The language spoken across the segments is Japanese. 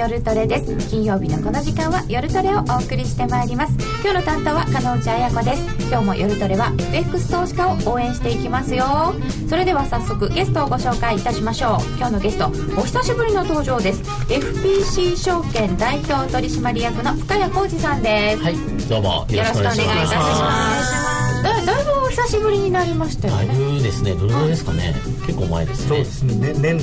夜トレです。金曜日のこの時間は夜トレをお送りしてまいります。今日の担当は加納内彩子です。今日も夜トレは FX 投資家を応援していきますよ。それでは早速ゲストをご紹介いたしましょう。今日のゲストお久しぶりの登場です。FPC 証券代表取締役の深谷浩二さんです。はいどうもよろしくお願いいたします。だだいぶお久しぶりになりましたよだいねぶですねどれぐらいですかね。結構前ですね。そうですねね年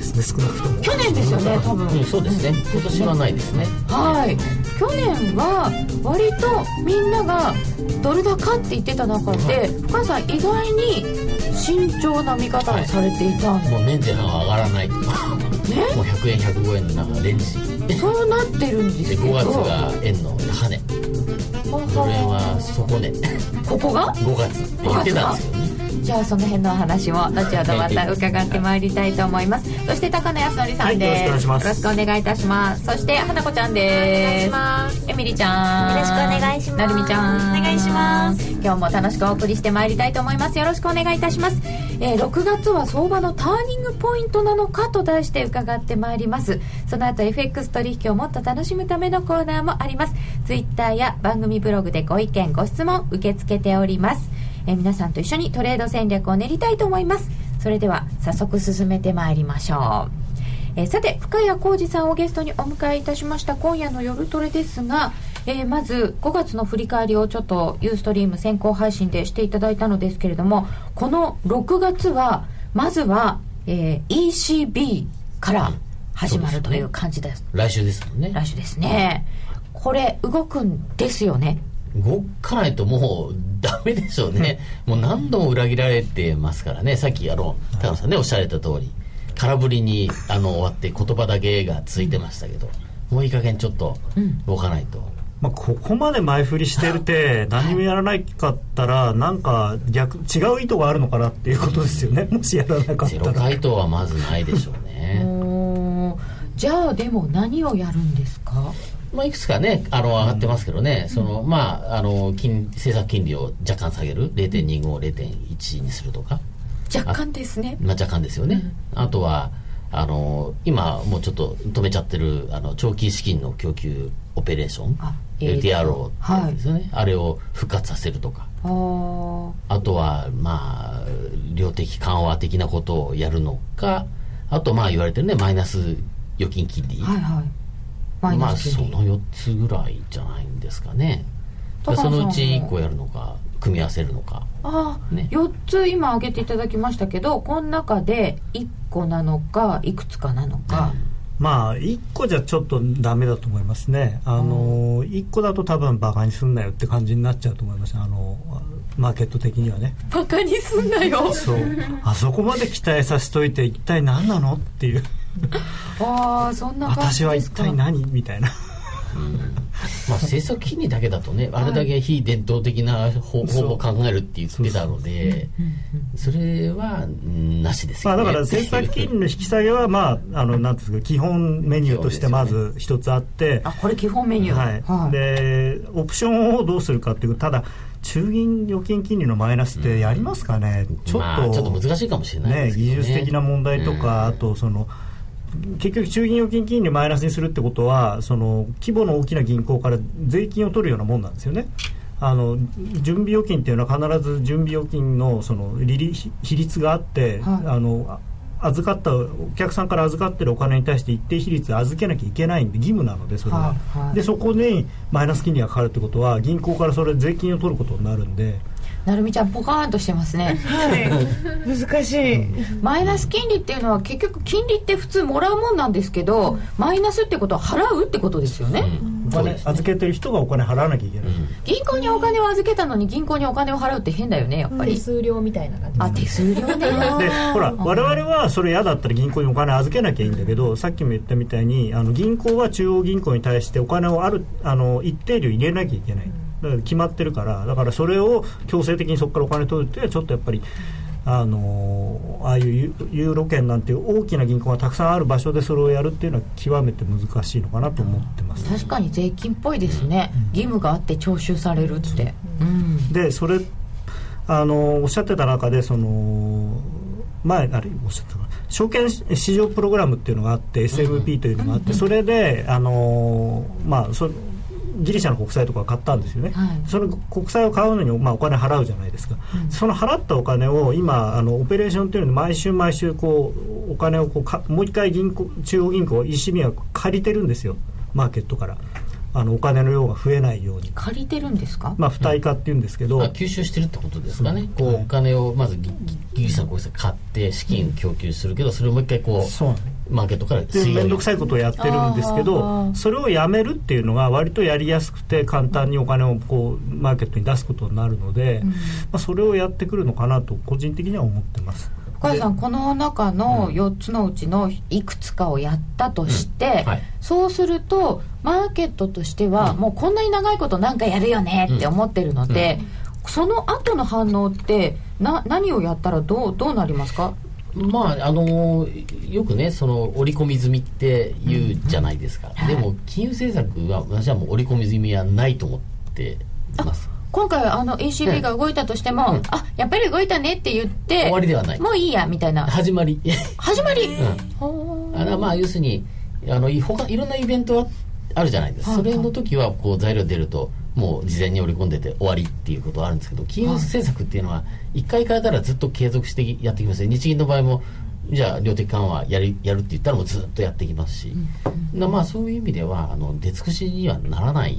ですね少なくとも。去年ですよね多分。うんそうですね。今年はないですね。はい。去年は割とみんながドル高って言ってた中で深谷さん意外に慎重な見方をされていたんで、もう年前半は上がらないとか。もうね100円105円のなんかレンジそうなってるんですでけど。5月が円の高値ドル円は底値ここが？5月って言ってたんですよ。ねじゃあその辺のお話も後ほどまた伺ってまいりたいと思います。そして高野康則さんです、はいよろしくお願いします。よろしくお願いいたします。そして花子ちゃんです。お願いします。エミリちゃん。よろしくお願いします。なるみちゃん。お願いします今日も楽しくお送りしてまいりたいと思います。よろしくお願いいたします、えー6月は相場のターニングポイントなのかと題して伺ってまいります。その後 FX 取引をもっと楽しむためのコーナーもあります。ツイッターや番組ブログでご意見ご質問受け付けております、えー皆さんと一緒にトレード戦略を練りたいと思います。それでは早速進めてまいりましょう。えーさて深谷浩二さんをゲストにお迎えいたしました今夜の夜トレですが、えーまず5月の振り返りをちょっとユーストリーム先行配信でしていただいたのですけれどもこの6月はまずは、えー ECB から始まるという感じです。来週ですもんね。来週ですね。これ動くんですよね。動かないともうダメでしょうね、もう何度も裏切られてますからね。さっきあの高野さんねおっしゃられた通り空振りにあの終わって言葉だけがついてましたけど、もういい加減ちょっと動かないと、まあ、ここまで前振りしてるって何もやらないかったら なんか逆違う意図があるのかなっていうことですよね。もしやらなかっゼロたら回答はまずないでしょうね、じゃあでも何をやるんですか？まあ、いくつかねあの上がってますけどね、そのまああの金政策金利を若干下げる。0.25、0.1にするとか、若干ですね。まあ、若干ですよね、あとはあの今もうちょっと止めちゃってるあの長期資金の供給オペレーション。あ LTRO ってやつですよね、あれを復活させるとか。あとはまあ量的緩和的なことをやるのか。あとまあ言われてるねマイナス預金金利、はいはいマイまあナス金利。その4つぐらいじゃないんですかね。そのうち1個やるのか組み合わせるのか。ああ、ね。4つ今挙げていただきましたけどこの中で1個なのかいくつかなのか、まあ1個じゃちょっとダメだと思いますね。あの1個だと多分バカにすんなよって感じになっちゃうと思いますあのマーケット的にはね。バカにすんなよ。そう。あそこまで期待させといて一体何なのっていう。ああそんな感私は一じですか。体何みたいな。まあ政策金利だけだとねあれだけ非伝統的な方法を考えるって言ってたのでそれはうんなしですよね。まあだから政策金利の引き下げはまああのなんていうんですか基本メニューとしてまず一つあって。あこれ基本メニュー。はい、でオプションをどうするかっていうただ中銀預金金利のマイナスってやりますかね、ちょっと、まあ、ちょっと難しいかもしれないねですけどね。技術的な問題とか、うん。あとその結局中銀預金金利マイナスにするってことはその規模の大きな銀行から税金を取るようなもんなんですよね。あの準備預金っていうのは必ず準備預金のその利率があって、はい。あの預かったお客さんから預かってるお金に対して一定比率預けなきゃいけないんで義務なのでそれは、はいはい。でそこにマイナス金利がかかるってことは銀行からそれ税金を取ることになるんでなるみちゃんポカーンとしてますね。はい。難しい、マイナス金利っていうのは結局金利って普通もらうもんなんですけど、マイナスってことは払うってことですよね、うん。お金預けてる人がお金払わなきゃいけない、銀行にお金を預けたのに銀行にお金を払うって変だよねやっぱり、手数料みたいな感じ。あ手数料ね。でほら我々はそれ嫌だったら銀行にお金預けなきゃいいんだけどさっきも言ったみたいにあの銀行は中央銀行に対してお金をあるあの一定量入れなきゃいけないだから決まってるからだからそれを強制的にそこからお金取るっていうのはちょっとやっぱりあのああいうユユーロ圏なんていう大きな銀行がたくさんある場所でそれをやるっていうのは極めて難しいのかなと思ってます、確かに税金っぽいですね、義務があって徴収されるって、う。んでそれあのおっしゃってた中でその前あれおっしゃった証券市場プログラムっていうのがあって SMP というのがあって、それで、あのーまあ、そギリシャの国債とか買ったんですよね、はい。その国債を買うのに、まあ、お金払うじゃないですか、その払ったお金を今あのオペレーションというので毎週毎週こうお金をこうかもう一回銀行中央銀行 ECB は借りてるんですよ。マーケットから。あのお金の量が増えないように、借りてるんですか、まあ、付帯化っていうんですけど、まあ、吸収してるってことですかね、こう。はいお金をまずギリシャの国債買って資金供給するけどそれをもう一回こそうなんです。うマーケットからで吸い上げる面倒くさいことをやってるんですけどそれをやめるっていうのが割とやりやすくて簡単にお金をこうマーケットに出すことになるので、まあ、それをやってくるのかなと個人的には思ってます。深谷さんこの中の4つのうちのいくつかをやったとして、うん。はい。そうするとマーケットとしては、もうこんなに長いことなんかやるよねって思ってるので、その後の反応ってな何をやったらどうどうなりますか？まああのよくねその織り込み済みって言うじゃないですか、でも金融政策は私はもう織り込み済みはないと思っています。今回あの ECB が動いたとしても、うん。あやっぱり動いたねって言って終わりではない。もういいやみたいな。始まり。始まり、うん。あのまあ要するにあのい他いろんなイベントはあるじゃないですか、はい。それの時はこう材料出るともう事前に織り込んでて終わりっていうことはあるんですけど金融政策っていうのは一回変えたらずっと継続してやってきます。ね日銀の場合もじゃあ量的緩和やるやるって言ったらもうずっとやっていきますし、なまあそういう意味ではあの出尽くしにはならない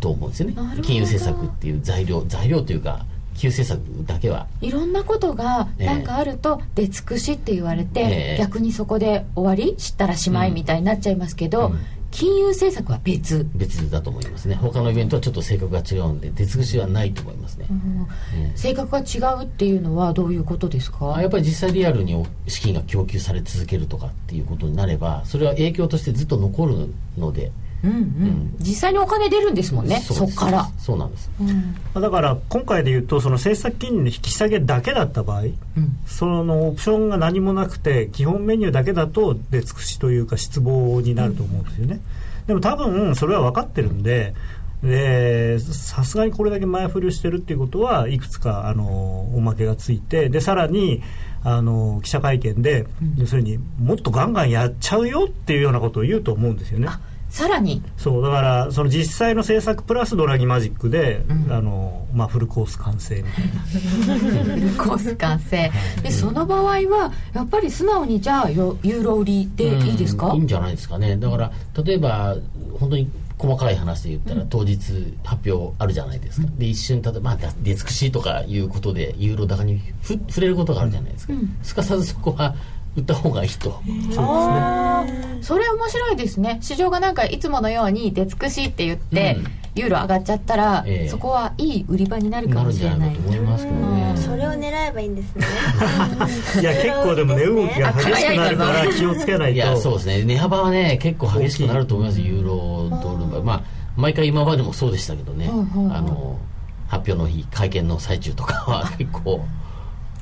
と思うんですよね。金融政策っていう材料材料というか金融政策だけは。いろんなことがええ。なんかあると出尽くしって言われて、ええ。逆にそこで終わり知ったらしまいみたいになっちゃいますけど、うん金融政策は別、別だと思いますね。他のイベントはちょっと性格が違うんで出尽くしはないと思いますね、ええ性格が違うっていうのはどういうことですか？あやっぱり実際リアルに資金が供給され続けるとかっていうことになればそれは影響としてずっと残るのでうんうん、実際にお金出るんですもんねそっから、そうなんです。うん。だから今回で言うとその政策金利の引き下げだけだった場合うん。そのオプションが何もなくて基本メニューだけだと出尽くしというか失望になると思うんですよね、でも多分それは分かってるんででさすがにこれだけ前振りをしてるっていうことはいくつかあのおまけがついてでさらにあの記者会見で、要するにもっとガンガンやっちゃうよっていうようなことを言うと思うんですよね。あさらに。そうだからその実際の政策プラスドラギマジックで、うん。あのまあ、フルコース完成みたいな。フルコース完成。でその場合はやっぱり素直にじゃあよユーロ売りでいいですか、うんいいんじゃないですかね。だから例えば本当に細かい話で言ったら、当日発表あるじゃないですか、で一瞬例えば、まあ、出尽くしとかいうことでユーロ高にふ触れることがあるじゃないですか、すかさずそこは売った方がいいと、あー。それ面白いですね。市場がなんかいつものように出尽くしって言って、うん。ユーロ上がっちゃったら、ええ。そこはいい売り場になるかもなるんじゃしれないと思いますけどね、それを狙えばいいんですね。いや結構でも値動きが激しくなるから気をつけないと。いやそうですね。値幅はね結構激しくなると思いますユーロドルの場合まあ毎回今までもそうでしたけどね、はいはいはいあの発表の日会見の最中とかは結構。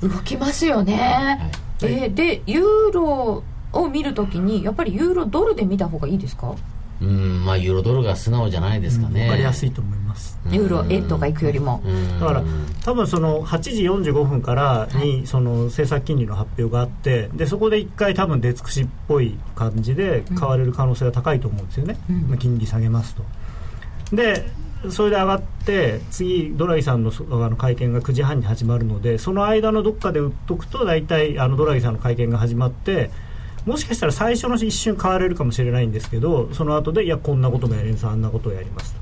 動きますよね、えーでユーロを見るときにやっぱりユーロドルで見た方がいいですか、うんまあユーロドルが素直じゃないですかね、分かりやすいと思います。ユーロ円とか行くよりも、うん。だから多分その8時45分からにその政策金利の発表があってでそこで一回多分出尽くしっぽい感じで買われる可能性が高いと思うんですよね、うん。まあ金利下げますと。でそれで上がって次ドラギさんのそあの会見が9時半に始まるのでその間のどっかで売っとくと大体あのドラギさんの会見が始まってもしかしたら最初の一瞬買われるかもしれないんですけどその後でいやこんなこともやりますあんなことをやります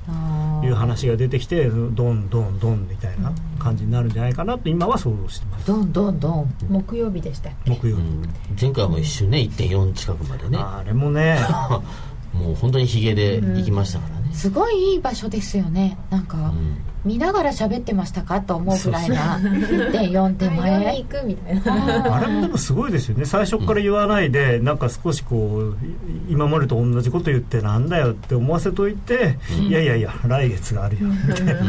という話が出てきてどんどんどんみたいな感じになるんじゃないかなと今は想像してます。どんどんどん木曜日でしたっけ？木曜日、うん。前回も一瞬ね1.4近くまでね。あれもね もう本当にヒゲで行きましたからね、すごいいい場所ですよね。なんか、うん。見ながら喋ってましたか？と思うぐらいな1.4手あ呼んで前。いくみたいな。あれもでもすごいですよね。最初から言わないで、なんか少しこうい今までと同じこと言ってなんだよって思わせといて、いやいやいや来月があるよみたいな。そ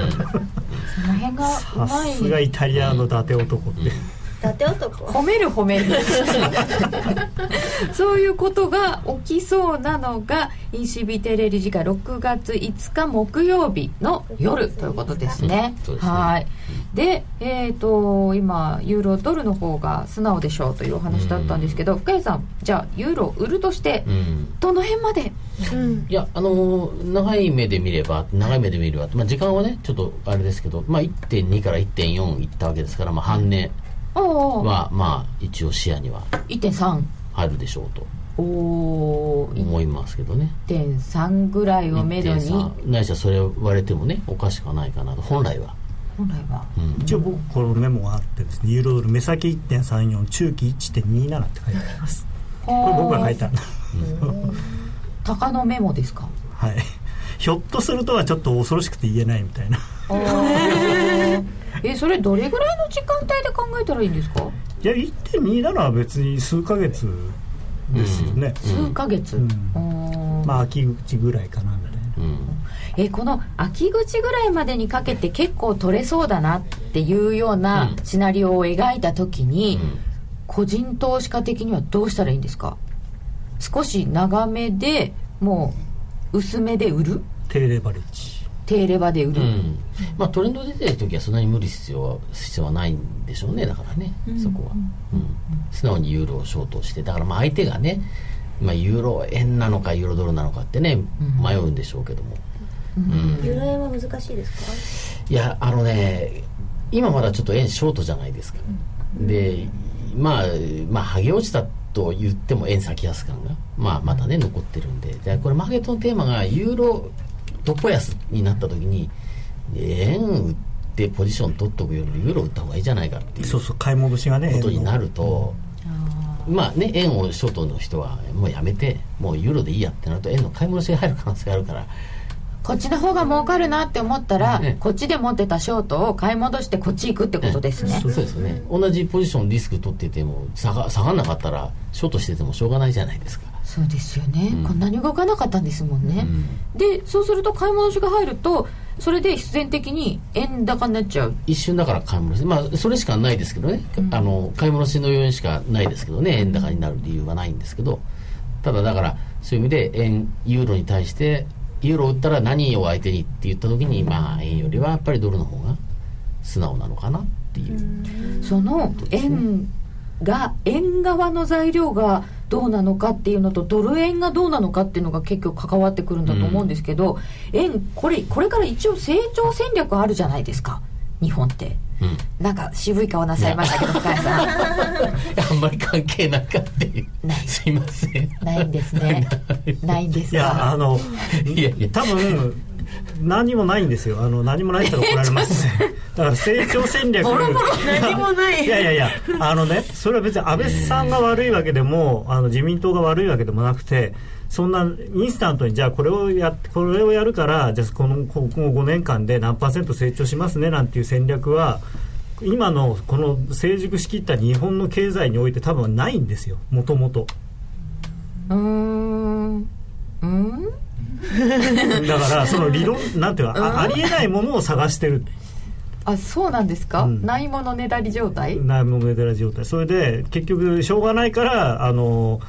の辺がうさすがイタリアの伊達男って、伊達男。褒める褒める。そういうことが起きそうなのが ECB テレビ時間6月5日木曜日の夜ということですね、うんそうですね。はい。でえっ、と今ユーロドルの方が素直でしょうというお話だったんですけど、深谷さんじゃあユーロ売るとしてうん。どの辺まで？うん。いや、あのー長い目で見れば、長い目で見れば、まあ、時間はね、ちょっとあれですけど、まあ、1.2から1.4いったわけですから、まあ、半値は、まあ、一応視野には1.3入るでしょうと思いますけどね。1.3ぐらいをめどに。1.3ないしはそれ割れてもね、おかしくはないかなと、本来は。本来は。うん。一応僕このメモがあってですねユーロドル目先1.34中期1.27って書いてあります。これ僕が書いたんだ。鷹のメモですか？はい。ひょっとするとはちょっと恐ろしくて言えないみたいな えそれどれぐらいの時間帯で考えたらいいんですか？いや1.27は別に数ヶ月ですよね、数ヶ月、うん。まあ秋口ぐらいかなみたいな。うん。えこの秋口ぐらいまでにかけて結構取れそうだなっていうようなうん。シナリオを描いた時に、うん。個人投資家的にはどうしたらいいんですか？少し長めでもう薄めで売る？低レバレッジ低レバで売る、うん。まあ、トレンド出てる時はそんなに無理必要は必要はないんでしょうね。だからね、そこは、うん、素直にユーロをショートしてだからまあ相手がね、まあ、ユーロ円なのかユーロドルなのかってね迷うんでしょうけども、うん。ユーロ円は難しいですいやあのね今まだちょっと円ショートじゃないですか、でまあまあ剥げ落ちたと言っても円先安感が、まあ、またね残ってるんで。でこれマーケットのテーマがユーロどこ安になった時に円売ってポジション取っとくよりユーロ売った方がいいじゃないかっていうそうそう買い戻しがねことになると、まあね円をショートの人はもうやめてもうユーロでいいやってなると円の買い戻しが入る可能性があるから。こっちの方が儲かるなって思ったら、ね。こっちで持ってたショートを買い戻してこっち行くってことですね、そうですよね。同じポジションリスク取ってても下が下がんなかったらショートしててもしょうがないじゃないですか、そうですよね、うん。こんなに動かなかったんですもんね、でそうすると買い戻しが入るとそれで必然的に円高になっちゃう。一瞬だから買い戻し。まあそれしかないですけどね、あの買い戻しの要因しかないですけどね。円高になる理由はないんですけど。ただだからそういう意味で円ユーロに対してユーロ売ったら何を相手にって言った時にまあ円よりはやっぱりドルの方が素直なのかなっていう、その円が円側の材料がどうなのかっていうのとドル円がどうなのかっていうのが結局関わってくるんだと思うんですけど、円これこれから一応成長戦略あるじゃないですか日本って。うん。なんか渋い顔なさいましたけど深谷さん。あんまり関係なかったいうない。すいません。ないんですね。ない。んですいやあかのいやいや。多分何もないんですよ。あの何もないって言ったら怒られますだから成長戦略。何もない。いやいやいや。あのねそれは別に安倍さんが悪いわけでもあの自民党が悪いわけでもなくてそんなインスタントにじゃあこれをやこれをやるからじゃあこのこ今後5年間で何パーセント成長しますねなんていう戦略は今のこの成熟しきった日本の経済において多分ないんですよ。もともと。うーん。うん？だからその理論なんていうかあありえないものを探してる。あそうなんですか、うん。ないものねだり状態？ないものねだら状態。それで結局しょうがないからあの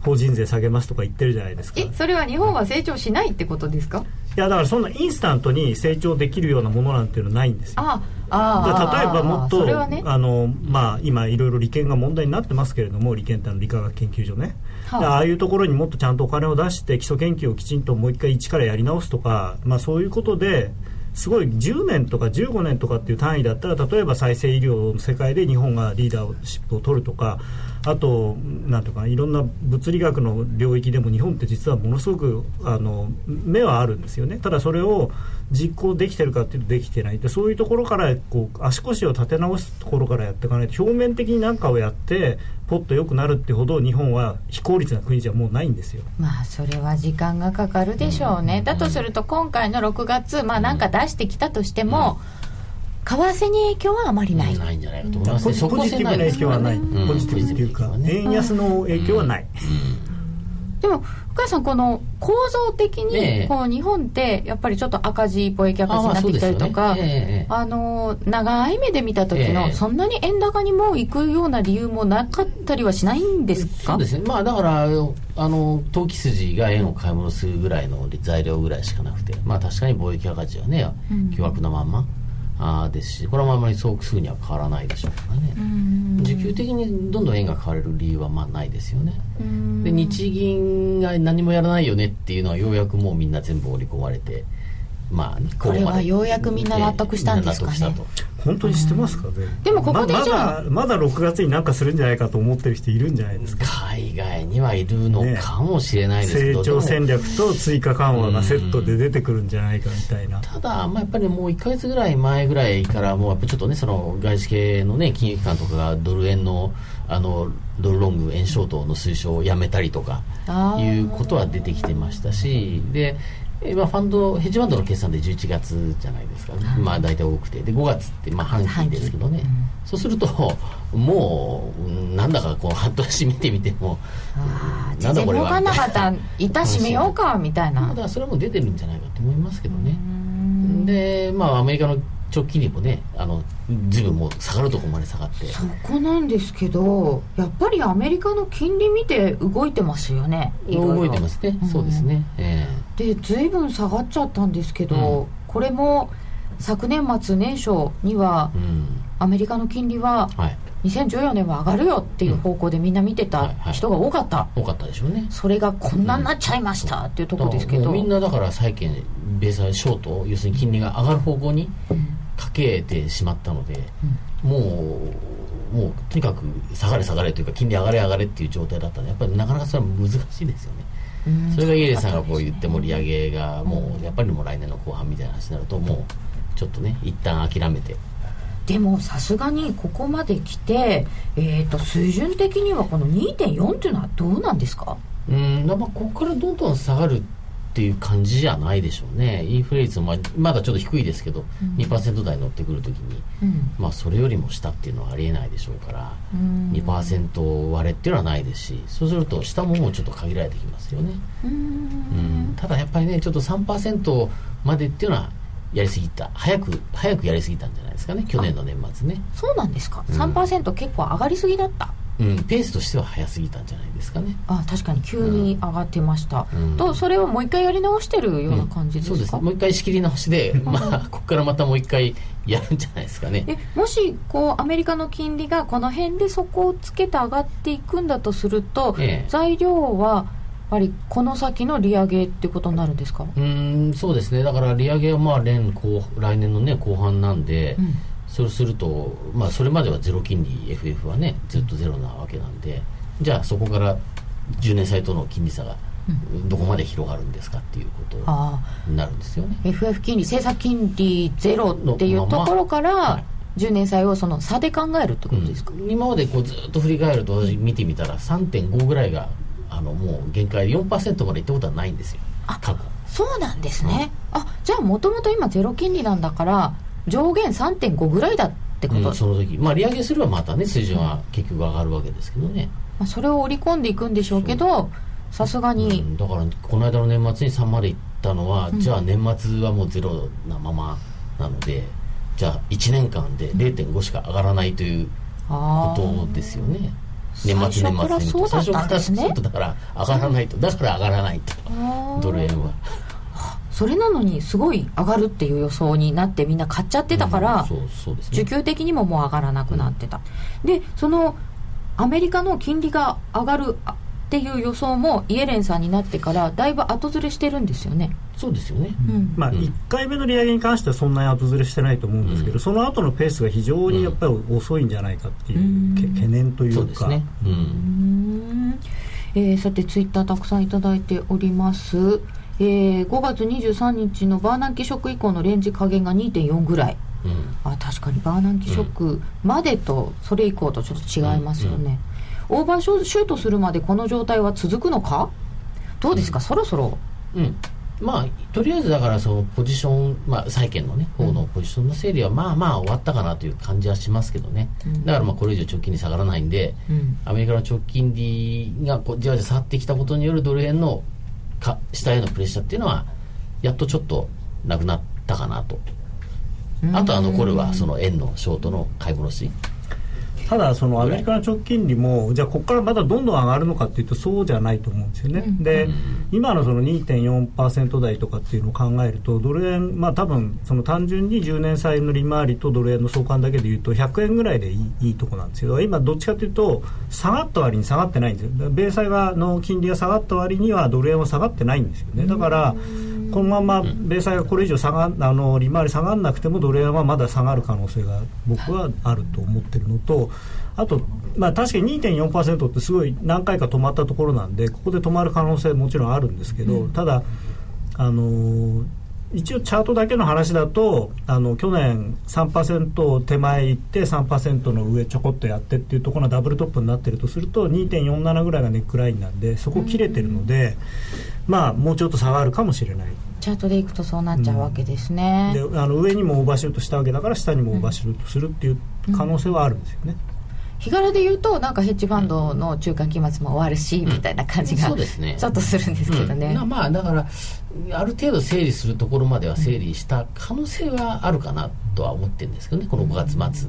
法人税下げますとか言ってるじゃないですか。えそれは日本は成長しないってことですか？いやだからそんなインスタントに成長できるようなものなんていうのはないんですよ。ああ例えばもっとね。あの、まあ、今いろいろ利権が問題になってますけれども利権ってあの理化学研究所ね、はあ。ああいうところにもっとちゃんとお金を出して基礎研究をきちんともう一回一からやり直すとか、まあ、そういうことですごい10年とか15年とかっていう単位だったら例えば再生医療の世界で日本がリーダーシップを取るとかあとなんとかいろんな物理学の領域でも日本って実はものすごくあの目はあるんですよね。ただそれを実行できてるかっていうとできてない。でそういうところからこう足腰を立て直すところからやっていかないと表面的に何かをやってポッと良くなるってほど日本は非効率な国じゃもうないんですよまあそれは時間がかかるでしょうね、だとすると今回の6月まあなんか出してきたとしても、為替に影響はあまりない、ないんじゃないかと思いますねポジポジティブな影響はない、うんポジティブっていうか、うん円安の影響はない、でも深谷さんこの構造的えにえこう日本ってやっぱりちょっと赤字貿易赤字になってきたりとかあ,、の長い目で見た時の、ええ。そんなに円高にもう行くような理由もなかったりはしないんですか？そうですね、まあ、だからあの投機筋が円を買い戻すぐらいの材料ぐらいしかなくて、まあ、確かに貿易赤字はね、巨額なまんまあーですしこれはあんまりそうすぐには変わらないでしょうからね、需給的にどんどん円が買われる理由はまあないですよね、で日銀が何もやらないよねっていうのはようやくもうみんな全部織り込まれて。まあ、これはようやくみんな納得したんですかね。本当に知ってますか、ね。でもここでまじゃあ。まだまだ6月になんかするんじゃないかと思ってる人いるんじゃないですか。海外にはいるのかもしれないですけ成ど、長戦でも略と追加緩和がセットで出てくるんじゃないかみたいな。ただ、まあ、やっぱりもう1か月ぐらい前ぐらいからもうやっぱちょっとねその外資系のね金融機関とかがドル円のあのドルロング円ショートの推奨をやめたりとかいうことは出てきてましたしでえーまあ、ファンドヘッジファンドの決算で11月じゃないですか、まあ、大体多くて。で5月ってまあ半期ですけどね、そうするともううんなんだかこう半年見てみてもあー全なんだこれは。然儲かんなかった。板閉めようかみたいな。まあだからそれも出てるんじゃないかと思いますけどね。でまあアメリカの直近にもねあのずいぶんもう下がるところまで下がって。そこなんですけどやっぱりアメリカの金利見て動いてますよね。動いてますね、そうですね、えで随分下がっちゃったんですけど、これも昨年末年初にはえうん。アメリカの金利ははい。2014年は上がるよっていう方向でみんな見てた人が多かった、多かったでしょうね。それがこんなになっちゃいましたっていうところですけど、みんなだから債券ベースショート要するに金利が上がる方向にかけてしまったので、もうもうとにかく下がれ下がれというか金利上がれ上がれっていう状態だったのでやっぱりなかなかそれは難しいですよね、それがイエレンさんがこう言っても利上げがもうやっぱりもう来年の後半みたいな話になるともうちょっとね一旦諦めて。でもさすがにここまで来て、えー、と水準的にはこの2.4っていうのはどうなんですか？うんまあここからどんどん下がるっていう感じじゃないでしょうね。インフレ率もまだちょっと低いですけど、2%台乗ってくるときに、うん。まあそれよりも下っていうのはありえないでしょうから、うん。2%割れっていうのはないですしそうすると下ももうちょっと限られてきますよね、うん。ただやっぱりねちょっと3%までっていうのはやりすぎた。早く早くやりすぎたんじゃないですかね。去年の年末ね、そうなんですか、うん。3%結構上がりすぎだったうん、ペースとしては早すぎたんじゃないですかね。あ確かに急に上がってました、うん。とそれをもう一回やり直してるような感じですか、そうですね。もう一回仕切り直しで、まあここからまたもう一回やるんじゃないですかね。えもしこうアメリカの金利がこの辺で底をつけて上がっていくんだとすると、ええ。材料はやっぱりこの先の利上げってことになるんですか、うーんそうですね。だから利上げはまあ年後来年のね後半なんで、うんそうすると、まあ、それまではゼロ金利 FF はねずっとゼロなわけなんでじゃあそこから10年債との金利差がどこまで広がるんですかっていうことあになるんですよね。あ FF 金利政策金利ゼロっていうところから、はい。10年債をその差で考えるってことですか、うん。今までこうずっと振り返ると私見てみたら3.5ぐらいがあのもう限界で4%までいったことはないんですよ。あ過去。そうなんですね、あじゃあもともと今ゼロ金利なんだから上限3.5ぐらいだってこと、うんその時。まあ利上げすればまたね水準は結局上がるわけですけどね、まあ、それを織り込んでいくんでしょうけどさすがうに、んだからこの間の年末に3までいったのは、じゃあ年末はもうゼロなままなのでじゃあ1年間で0.5しか上がらないというあこーとですよね。年末年末最初からそうだったんですね。だから上がらないと。だから上がらないと。ドル円はそれなのにすごい上がるっていう予想になってみんな買っちゃってたから、うんそうそうですね。需給的にももう上がらなくなってた、でそのアメリカの金利が上がるあっていう予想もイエレンさんになってからだいぶ後ずれしてるんですよね、そうですよね。うん。まあ、うん。1回目の利上げに関してはそんなに後ずれしてないと思うんですけど、うん。その後のペースが非常にやっぱり遅いんじゃないかっていう懸念といそううかですね。ううんん。えーさてツイッターたくさんいただいております、えー5月23日のバーナンキショック以降のレンジ加減が2.4ぐらい。うん。あ確かにバーナンキショックまでとそれ以降とちょっと違いますよね、オーバーシュートするまでこの状態は続くのか？どうですか、そろそろ。うん。まあとりあえずだからそのポジション、まあ、債券のね方のポジションの整理はまあまあ終わったかなという感じはしますけどね、だからまあこれ以上長期金利下がらないんで、うん。アメリカの長期金利がこうじわじわ下がってきたことによるドル円のか下へのプレッシャーっていうのはやっとちょっとなくなったかなと。あとは残るはその円のショートの買い戻し。ただそのアメリカの長期金利もじゃあここからまだどんどん上がるのかっていうとそうじゃないと思うんですよね、で今のその2.4%台とかっていうのを考えるとドル円まあ多分その単純に10年債の利回りとドル円の相関だけでいうと100円ぐらいでいいいいとこなんですけど今どっちかというと下がった割に下がってないんですよ。米債がの金利が下がった割にはドル円は下がってないんですよね。だからこのまま米債がこれ以上下があの利回り下がらなくてもドル円はまだ下がる可能性が僕はあると思ってるのとあと、まあ、確かに2.4%ってすごい何回か止まったところなんでここで止まる可能性もちろんあるんですけど、ただ、あのー一応チャートだけの話だとあの去年3%手前行って3%の上ちょこっとやってっていうところのダブルトップになってるとすると2.47ぐらいがネックラインなんでそこ切れてるので、まあもうちょっと下がるかもしれない。チャートでいくとそうなっちゃうわけですね、であの上にもオーバーシュートしたわけだから下にもオーバーシュートするっていう可能性はあるんですよね。日柄で言うとなんかヘッジファンドの中間期末も終わるし、みたいな感じがそうですね。ちょっとするんですけどね、うん。まあだからある程度整理するところまでは整理した可能性はあるかなとは思ってるんですけどねこの5月末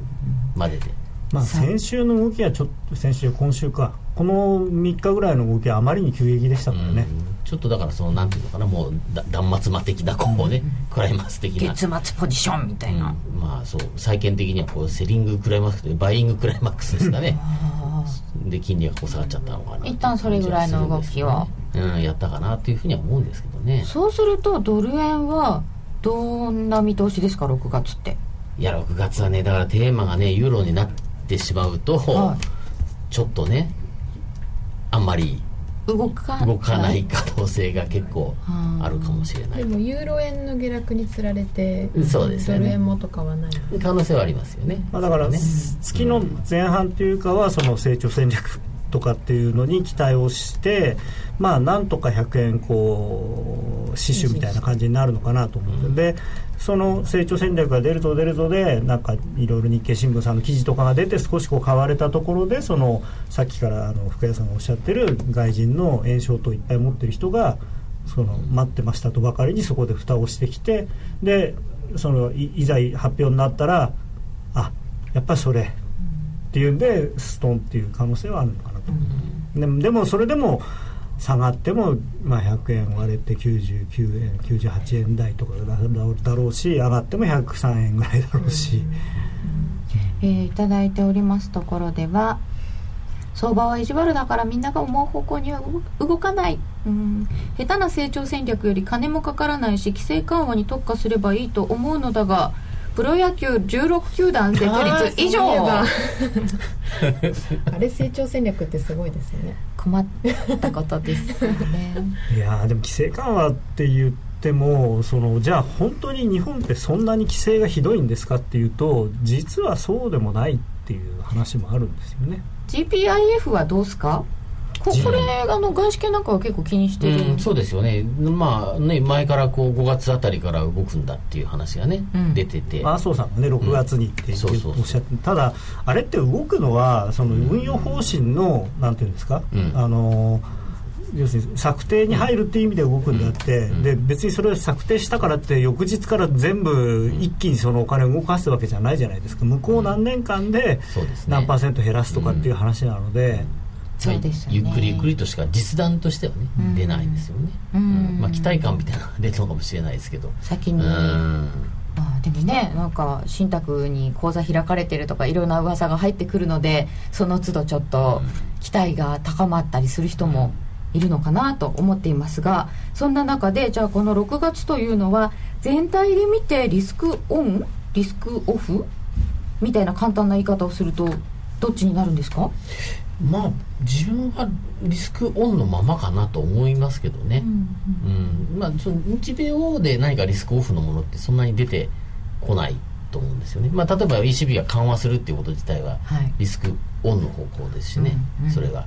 までで。まあ、さ先週の動きはちょっと先週今週かこの3日ぐらいの動きはあまりに急激でしたからね、うん。ちょっとだからそのなんていうのかなもうだ断末魔的なこうね、クライマックス的な。月末ポジションみたいな、うん。まあそう。債券的にはこうセリングクライマックスでバイイングクライマックスですかね。で金利がこう下がっちゃったのかな一旦それぐらいの動きはうんやったかなというふうには思うんですけどね。そうするとドル円はどんな見通しですか？6月って。いや6月はねだからテーマがねユーロになってしまうと、はちょっとねあんまり動か動かない可能性が結構あるかもしれない。でもユーロ円の下落につられてそうですよね。ドル円もとかはない。可能性はありますよね、まあ、だからね。月の前半というかはその成長戦略とかっていうのに期待をしてまあなんとか100円こう死守みたいな感じになるのかなと思って、でその成長戦略が出るぞ出るぞでなんかいろいろ日経新聞さんの記事とかが出て少しこう買われたところでそのさっきからあの福谷さんがおっしゃってる外人の炎症といっぱい持ってる人がその待ってましたとばかりにそこで蓋をしてきてでそのいいざ発表になったらあやっぱりそれっていうんでストンっていう可能性はあるのかなと、でもでもそれでも下がっても、まあ、100円割れて99円98円台とかだだろうし上がっても103円ぐらいだろうし、えーいただいておりますところでは相場は意地悪だからみんなが思う方向には動動かない。うん。下手な成長戦略より金もかからないし規制緩和に特化すればいいと思うのだがプロ野球16球団設立以上。あれ成長戦略ってすごいですよね。困ったことですよね。いやーでも規制緩和って言ってもそのじゃあ本当に日本ってそんなに規制がひどいんですかっていうと実はそうでもないっていう話もあるんですよね。GPIF はどうすか？ここれあの外資系なんかは結構気にしてる、うん、そうですよね。まあね前からこう5月あたりから動くんだっていう話がね、うん。出てて。麻生さんがね6月にっておっしゃってただあれって動くのはその運用方針のなんていうんですか、うん。あの要するに策定に入るっていう意味で動くんであって、うん。で別にそれを策定したからって翌日から全部一気にそのお金を動かすわけじゃないじゃないですか。向こう何年間でそうですね。何パーセント減らすとかっていう話なので、そうですよね。ゆっくりゆっくりとしか実弾としてはね、うん。出ないですよね、うん。まあ、期待感みたいなのが出るのかもしれないですけど。先に、うん。まあ、でもねなんか信託に口座開かれてるとかいろんな噂が入ってくるのでその都度ちょっと期待が高まったりする人もいるのかなと思っていますがそんな中でじゃあこの6月というのは全体で見てリスクオンリスクオフみたいな簡単な言い方をするとどっちになるんですか？まあ自分はリスクオンのままかなと思いますけどね、うんまあ、その日米欧で何かリスクオフのものってそんなに出てこないと思うんですよね、まあ、例えば ECB が緩和するっていうこと自体ははい。リスクオンの方向ですしね、うんうん。それは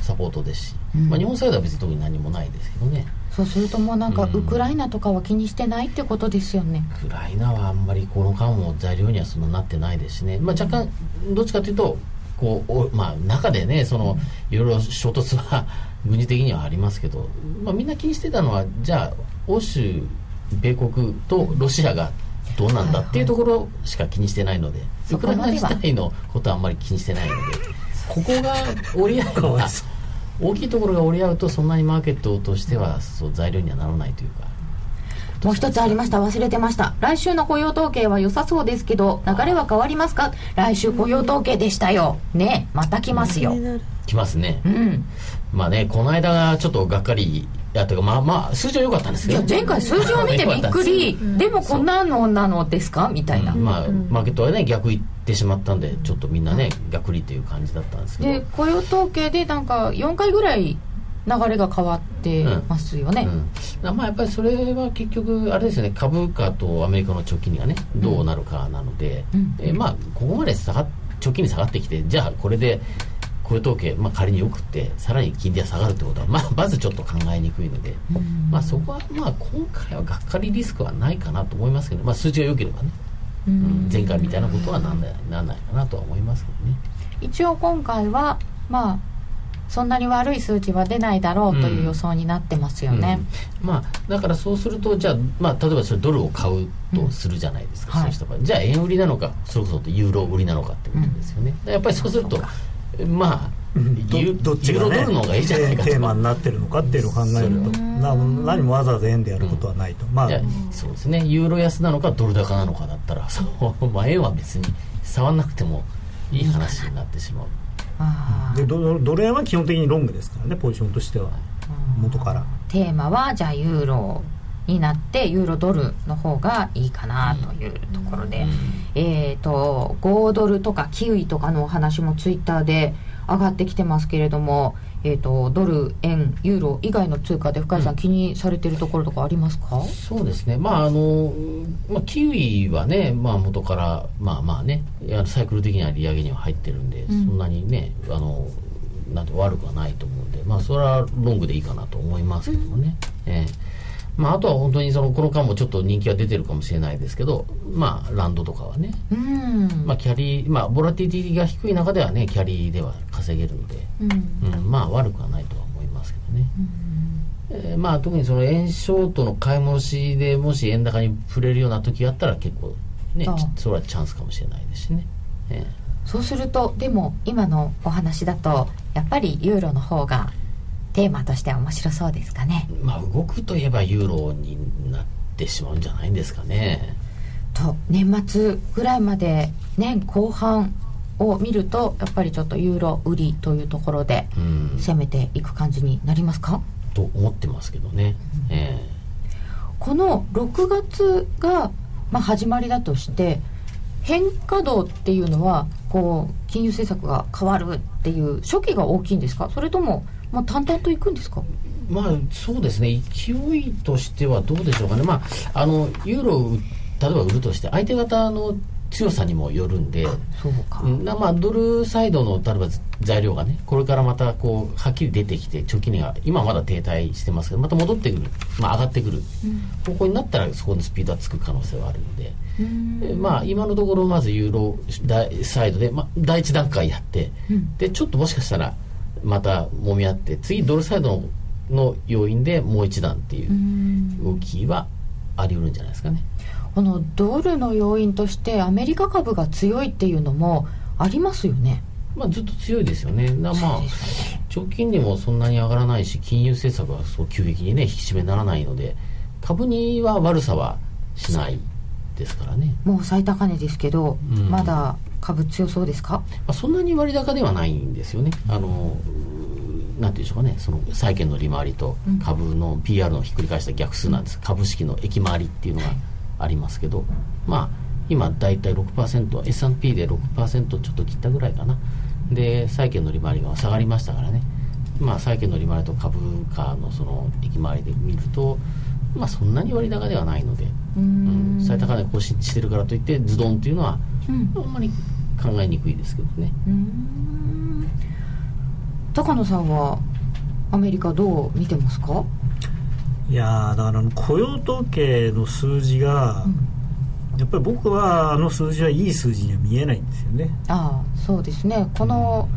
サポートですし、うん。まあ、日本サイドは別に特に何もないですけどね。そうするともうなんかうん。ウクライナとかは気にしてないってことですよね。ウクライナはあんまりこの間も材料にはそんななってないですしね、まあ、若干どっちかというとこうお、まあ、中でねそのいろいろ衝突は軍事的にはありますけど、まあ、みんな気にしてたのはじゃあ欧州米国とロシアがどうなんだっていうところしか気にしてないので、そウクライナ自体のことはあんまり気にしてないのでここが折り合う 大きいところが折り合うとそんなにマーケットとしてはそう材料にはならないというか。もう一つありました。忘れてました。来週の雇用統計は良さそうですけど流れは変わりますか？来週雇用統計でしたよ。ねまた来ますよ。気になる。きますね、うん。まあねこの間がちょっとがっかりやというか。まあまあ数字は良かったんですけど。いや前回数字を見てびっくり。でもこんなのなのですか？みたいな。うん。まあマーケットはね逆行ってしまったんでちょっとみんなね逆りという感じだったんですけでど雇用統計でなんか4回ぐらい流れが変わってますよね、うん、まあやっぱりそれは結局あれですよね。株価とアメリカの長期金利がねどうなるかなので、うん。えまあここまで下がっ長期金利下がってきてじゃあこれで雇用統計、まあ、仮によくってさらに金利が下がるってことは、まあ、まずちょっと考えにくいので、まあ、そこはまあ今回はがっかりリスクはないかなと思いますけど、まあ、数字が良ければね、ううんん、前回みたいなことはなんないなんないかなとは思いますけどね。一応今回はまあそんなに悪い数値は出ないだろうという予想になってますよね、うん。まあ、だからそうするとじゃあ、まあ、例えばそれドルを買うとするじゃないですか、うんそうした場合。じゃあ円売りなのかそれこそユーロ売りなのかってことですよね、やっぱりそうするとまあどユどっちがねユーロドルの方がいいじゃないかと。テーマになってるのかっていうのを考えるとな何もわざわざ円でやることはないと、まあ。そうですね。ユーロ安なのかドル高なのかだったらそう、まあ、円は別に触んなくてもいい話になってしまうでドドル円は基本的にロングですからねポジションとしては。元から。テーマはじゃあユーロになってユーロドルの方がいいかなというところで、えっ、と5ドルとかキウイとかのお話もツイッターで上がってきてますけれども、えー、とドル円ユーロ以外の通貨で深井さん、気にされてるところとかありますか？そうですね、まああのまあ、キウイはね、まあ、元から、まあまあね、サイクル的な利上げには入ってるんで、ん。そんなにね、あのなんて悪くはないと思うんで、まあ、それはロングでいいかなと思いますけどもね。ええまあ、あとは本当にそのこの間もちょっと人気は出てるかもしれないですけど、まあ、ランドとかはね、うん、まあ、キャリー、まあ、ボラティティが低い中ではね、キャリーでは稼げるので、うん。うん、まあ悪くはないとは思いますけどね、えーまあ特にその円ショートの買い戻しでもし円高に触れるような時があったら結構ねそれはチャンスかもしれないですしね、え。そうするとでも今のお話だとやっぱりユーロの方がテーマとしては面白そうですかね。ーまあ動くといえばユーロになってしまうんじゃないんですかね。と年末ぐらいまで年後半を見るとやっぱりちょっとユーロ売りというところでうん。攻めていく感じになりますか？と思ってますけどね、えこの6月が、まあ、始まりだとして変化度っていうのはこう金融政策が変わるっていう初期が大きいんですか？それとも、まあ、淡々といくんですか？ーまあそうですね。勢いとしてはどうでしょうかね。まああのユーロを例えば売るとして相手方の強さにもよるんで。そうか、まあ、ドルサイドの例えば材料がねこれからまたこうはっきり出てきて長期値が今はまだ停滞してますけどまた戻ってくる、まあ、上がってくる。方向になったらそこのスピードはつく可能性はあるので、えまあ、今のところまずユーロ大サイドで、まあ、第一段階やって、でちょっともしかしたらまた揉み合って次ドルサイドのの要因でもう一段っていう動きはあり得るんじゃないですかね。このドルの要因としてアメリカ株が強いっていうのもありますよねまあ、ずっと強いですよね。だまあ長期金利もそんなに上がらないし金融政策はそう急激にね引き締めにならないので株には悪さはしないですからね、もう最高値ですけど、うん。まだ株強そうですか？まあ、そんなに割高ではないんですよね。あのなんていうんでしょうかね。その債券の利回りと株の PR のひっくり返した逆数なんです、株式の駅回りっていうのがありますけど。まあ今大体 6%S&P で6%ちょっと切ったぐらいかな。で債券の利回りが下がりましたからね。まあ債券の利回りと株価のその駅回りで見るとまあそんなに割高ではないので、うん。最高値更新してるからといってズドンっていうのは、あんまり考えにくいですけどね。うーん。高野さんはアメリカどう見てますか？いやーだからあの雇用統計の数字が、やっぱり僕はあの数字はいい数字には見えないんですよね。ああそうですね。この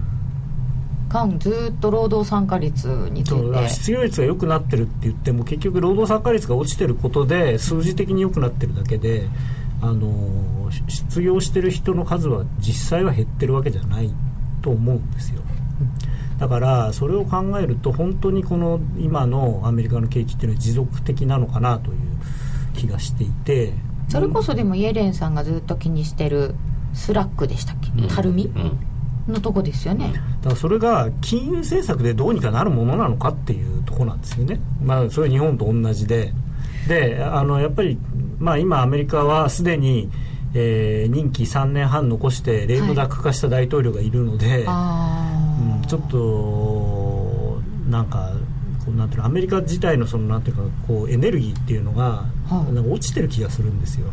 間ずっと労働参加率について。失業率が良くなってるって言っても結局労働参加率が落ちてることで数字的に良くなってるだけで、あのし失業してる人の数は実際は減ってるわけじゃないと思うんですよ。だからそれを考えると本当にこの今のアメリカの景気っていうのは持続的なのかなという気がしていて。それこそでもイエレンさんがずっと気にしてるスラックでしたっけ、うん。たるみ？うんのとこですよね、だからそれが金融政策でどうにかなるものなのかっていうところなんですよね、まあ、それは日本と同じで。であのやっぱり、まあ、今アメリカはすでに、えー任期3年半残してレームダック化した大統領がいるので、ああ、うんちょっとなんかこうなんていうのアメリカ自体のそのなんていうかこうエネルギーっていうのが、はい。なんか落ちてる気がするんですよ。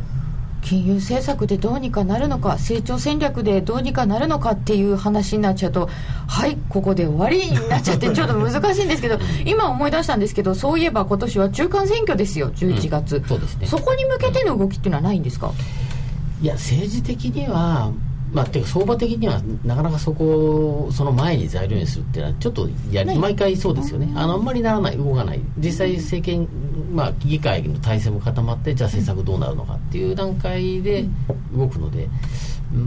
金融政策でどうにかなるのか成長戦略でどうにかなるのかっていう話になっちゃうとはいここで終わりになっちゃって ちょっと難しいんですけど今思い出したんですけどそういえば今年は中間選挙ですよ11月、そうですね。そこに向けての動きっていうのはないんですか？いや政治的にはまあ、てか相場的にはなかなかそこをその前に材料にするっていうのはちょっとやない。毎回そうですよね。あのあんまりならない。動かない。実際政権、まあ、議会の体制も固まってじゃあ政策どうなるのかっていう段階で動くので、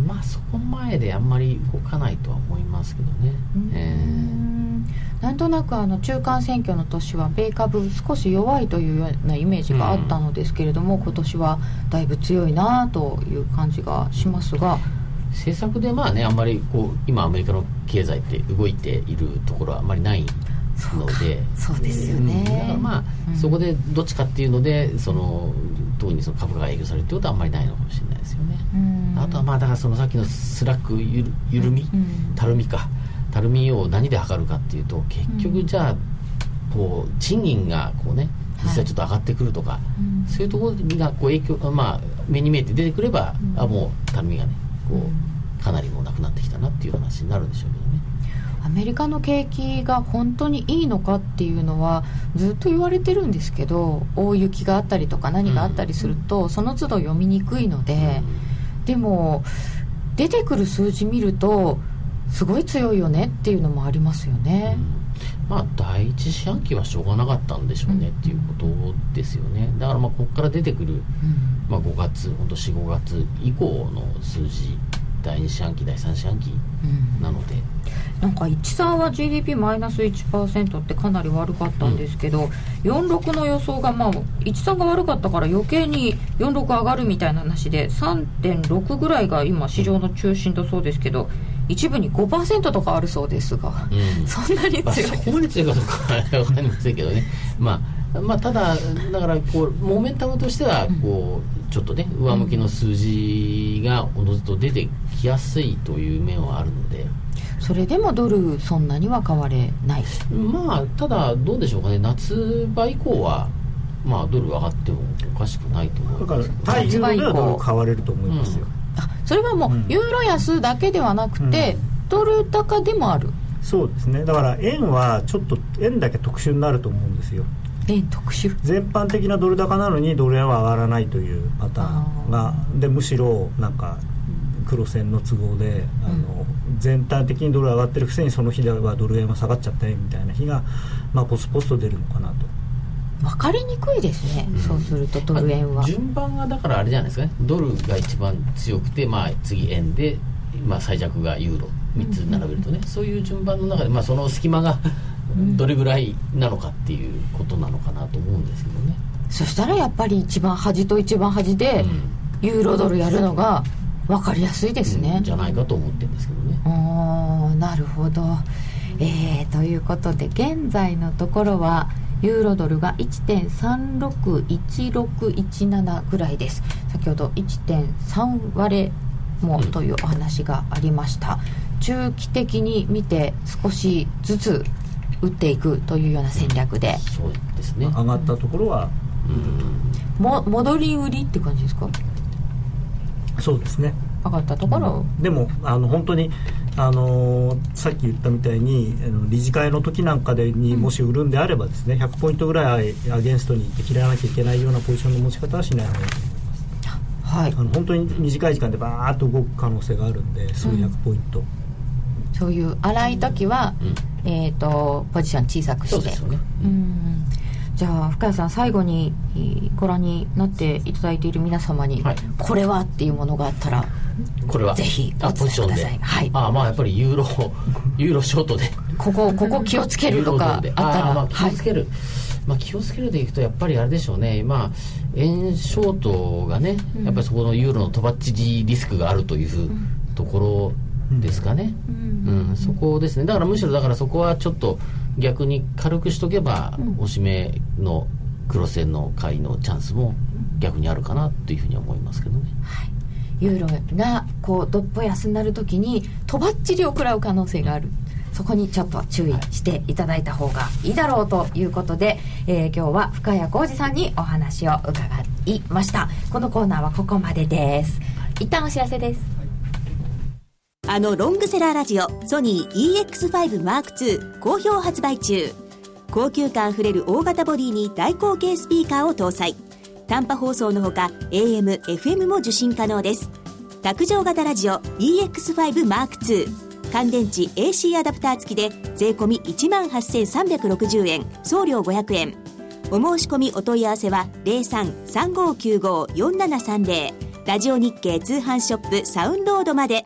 まあそこ前であんまり動かないとは思いますけどね、えなんとなくあの中間選挙の年は米株少し弱いというようなイメージがあったのですけれども、今年はだいぶ強いなという感じがしますがー政策でまあねあんまりこう今アメリカの経済って動いているところはあんまりないので。そうですようんね、だからまあ、うん。そこでどっちかっていうのでその特にその株価が影響されるってことはあんまりないのかもしれないですよね、うん。あとはまあだからそのさっきのスラックゆる緩み、うん。たるみか。たるみを何で測るかっていうと結局じゃあこう賃金がこうね実際ちょっと上がってくるとか、うん。そういうところがこう影響まあ目に見えて出てくれば、うん。あもうたるみがねこううかなりもうなくなってきたなっていう話になるんでしょうけどね。アメリカの景気が本当にいいのかっていうのはずっと言われてるんですけど大雪があったりとか何があったりすると、その都度読みにくいので、でも出てくる数字見るとすごい強いよねっていうのもありますよね、まあ第一四半期はしょうがなかったんでしょうね、っていうことですよね。だからまあここから出てくる、うん。まあ、5月本当45月以降の数字第二四半期第三四半期うん。なので、なんか13は GDP マイナス1%ってかなり悪かったんですけど、46の予想がまあ13が悪かったから余計に46上がるみたいな話で3.6ぐらいが今市場の中心だそうですけど一部に5%とかあるそうですが、うん。そんなにまあ、強いそこまで強いかどうかは分かりませんけどね、まあ、まあただだからこうモメンタムとしてはこうちょっとね上向きの数字がおのずと出てきやすいという面はあるので。それでもドルそんなには買われない？まあただどうでしょうかね。夏場以降はまあドル上がってもおかしくないと思だからいます対ユーロではドル買われると思いますよ、あそれはもうん。うユーロ安だけではなくて、ドル高でもある。そうですね。だから円はちょっと円だけ特殊になると思うんですよ円特殊？全般的なドル高なのにドル円は上がらないというパターンがでむしろなんか黒線の都合であの、全体的にドル上がってるくせにその日ではドル円は下がっちゃったねみたいな日が、まあ、ポツポツと出るのかなと。分かりにくいですね、うん。そうするとドル円は、順番がだからあれじゃないですかね。ドルが一番強くて、まあ、次円で、まあ、最弱がユーロ3つ並べるとね、そういう順番の中で、まあ、その隙間がどれぐらいなのかっていうことなのかなと思うんですけどね、そしたらやっぱり一番端と一番端でユーロドルやるのが分かりやすいですね、じゃないかと思ってるんですけどね。おーなるほど。えー、ということで現在のところはユーロドルが1.361617ぐらいです。先ほど1.3割れもというお話がありました、中期的に見て少しずつ打っていくというような戦略で。そうですね、上がったところはうん。も戻り売りって感じですか？そうですね。上がったところ、でもあの本当にあのーさっき言ったみたいにあの理事会の時なんかでにもし売るんであればですね100ポイントぐらいアゲンストにいって切らなきゃいけないようなポジションの持ち方はしない方がいいと思います。はい。あの本当に短い時間でバーッと動く可能性があるんですぐ100ポイント、そういう荒い時は、うん。えっ、とポジション小さくして。ね。うん。じゃあ深谷さん最後にえーご覧になっていただいている皆様に、はい。これはっていうものがあったらこれは。ぜひおあ伝えください。ポジションで。はい。あまあやっぱりユーロ ユーロショートで。ここここ気をつけるとかあったらあーまあ気はい。をつける、まあ、気をつけるでいくとやっぱりあれでしょうね。まあ円ショートがね、やっぱりそこのユーロのとばっちりリスクがあるというところですかね、うん。そこですね。だからむしろだからそこはちょっと逆に軽くしとけば、おしめの黒線の買いのチャンスも逆にあるかなというふうには思いますけどね。ユーロがこうどっぽ安になるときにとばっちりを食らう可能性がある。そこにちょっと注意していただいた方がいいだろうということで、えー今日は深谷浩二さんにお話を伺いました。このコーナーはここまでです。一旦お知らせですあのロングセラーラジオソニー EX5M2 好評発売中。高級感あふれる大型ボディに大口径スピーカーを搭載。短波放送のほか AM、FM も受信可能です。卓上型ラジオ EX5M2 乾電池 AC アダプター付きで税込1万8360円。送料500円。お申し込みお問い合わせは0335954730ラジオ日経通販ショップサウンロードまで。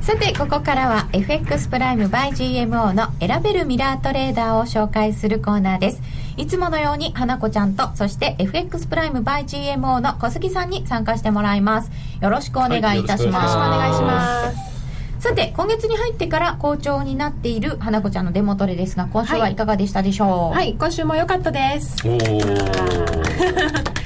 さてここからは FX プライム by GMO の選べるミラートレーダーを紹介するコーナーです。いつものように花子ちゃんとそして FX プライム by GMO の小杉さんに参加してもらいます。よろしくお願いいたします、はいよろしくお願いします。さて今月に入ってから好調になっている花子ちゃんのデモトレですが今週はいかがでしたでしょう、はい今週も良かったです。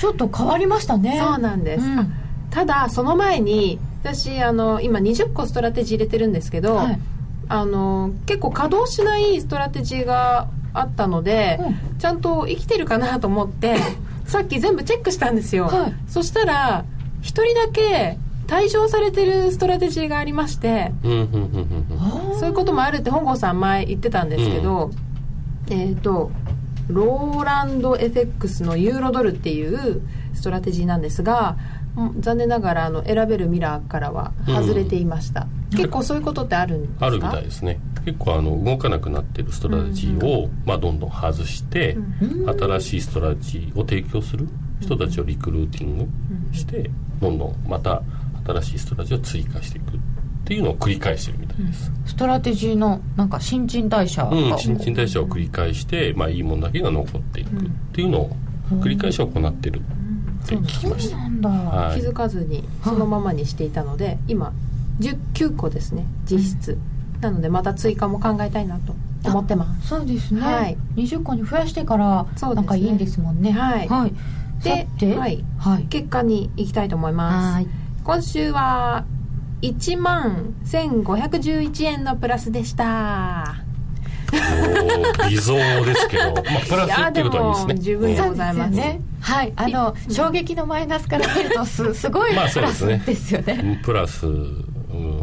ちょっと変わりましたね。そうなんです、うん。ただその前に私あの今20個ストラテジー入れてるんですけど、はい。あの結構稼働しないストラテジーがあったので、うちゃんと生きてるかなと思って さっき全部チェックしたんですよ、はい。そしたら一人だけ退場されてるストラテジーがありましてうんうんうんうんうん。そういうこともあるって本郷さん前言ってたんですけど、えっ、とローランド FX のユーロドルっていうストラテジーなんですがうん残念ながらあの選べるミラーからは外れていました、結構そういうことってあるんですか？あるみたいですね。結構あの動かなくなってるストラテジーを、まあ、どんどん外して、新しいストラテジーを提供する人たちをリクルーティングして、どんどんまた新しいストラテジーを追加していくっていうのを繰り返してるみたいです、ストラテジーのなんか新陳代謝が、うん新陳代謝を繰り返して、まあ、いいものだけが残っていくっていうのを繰り返し行ってるって聞きました、なんだ、はい。気づかずにそのままにしていたので今19個ですね実質、なのでまた追加も考えたいなと思ってます。そうですね、はい。20個に増やしてからなんかいいんですもんね。はい。でさてはい。はい。結果に行きたいと思います。はい。今週は1万1511円のプラスでした微増ですけど、まあ、プラスっていうことはいいですね。十分でございます。ねはいあの衝撃のマイナスから見るとすすごいプまあそうラスですねですよね。うんプラス、うん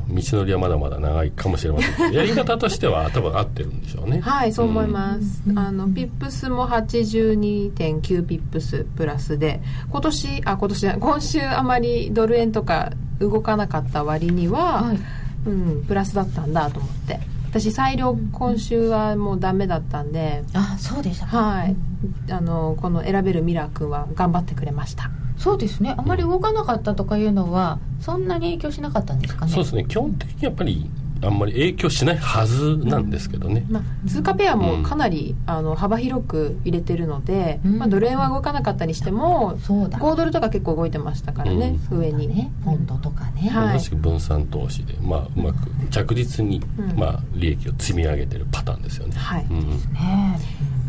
道のりはまだまだ長いかもしれません やり方としては多分合ってるんでしょうね。はいそう思います、あのピップスも82.9ピップスプラスで今年あ今年今週あまりドル円とか動かなかった割には、はい。うん、プラスだったんだと思って私裁量今週はもうダメだったんであそうでしたか。はい。あのこの選べるミラー君は頑張ってくれました。そうですね。あまり動かなかったとかいうのはそんなに影響しなかったんですかね。そうですね。基本的にやっぱりあんまり影響しないはずなんですけどね、まあ、通貨ペアもかなり、あの幅広く入れてるので、うん。まあ、ドル円は動かなかったにしてもそうだ。5ドルとか結構動いてましたからね、上に、ね。ポンドとかね、はい。同じく分散投資で、まあ、うまく着実に、うん。まあ、利益を積み上げてるパターンですよね、はい。うん。ね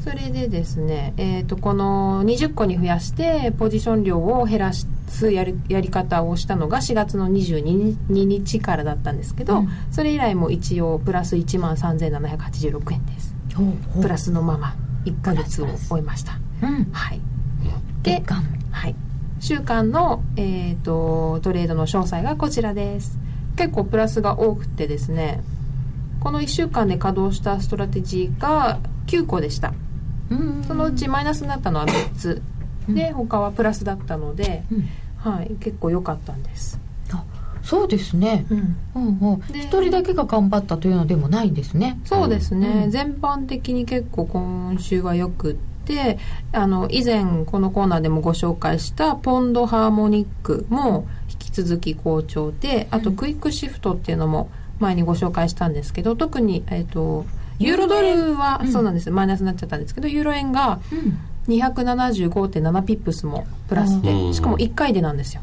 それでですね、えー、とこの20個に増やしてポジション量を減らすやりやり方をしたのが4月の22日からだったんですけど、うん。それ以来も一応プラス1万3786円です。プラスのまま1ヶ月を終えました。うん。はい。月間。はい、週間の、えー、とトレードの詳細がこちらです。結構プラスが多くてですねこの1週間で稼働したストラテジーが9個でした。うんそのうちマイナスになったのは3つ。で他はプラスだったので、うん。はい、結構良かったんです、あそうですね。うん、うんう一人だけが頑張ったというのでもないんですね。そうですね、うん。全般的に結構今週はよくってあの以前このコーナーでもご紹介したポンドハーモニックも引き続き好調であとクイックシフトっていうのも前にご紹介したんですけど特に、えっとユーロドルはうんそうなんです、マイナスになっちゃったんですけどユーロ円がうん275.7ピップスもプラスうん。でしかも1回でなんですよ。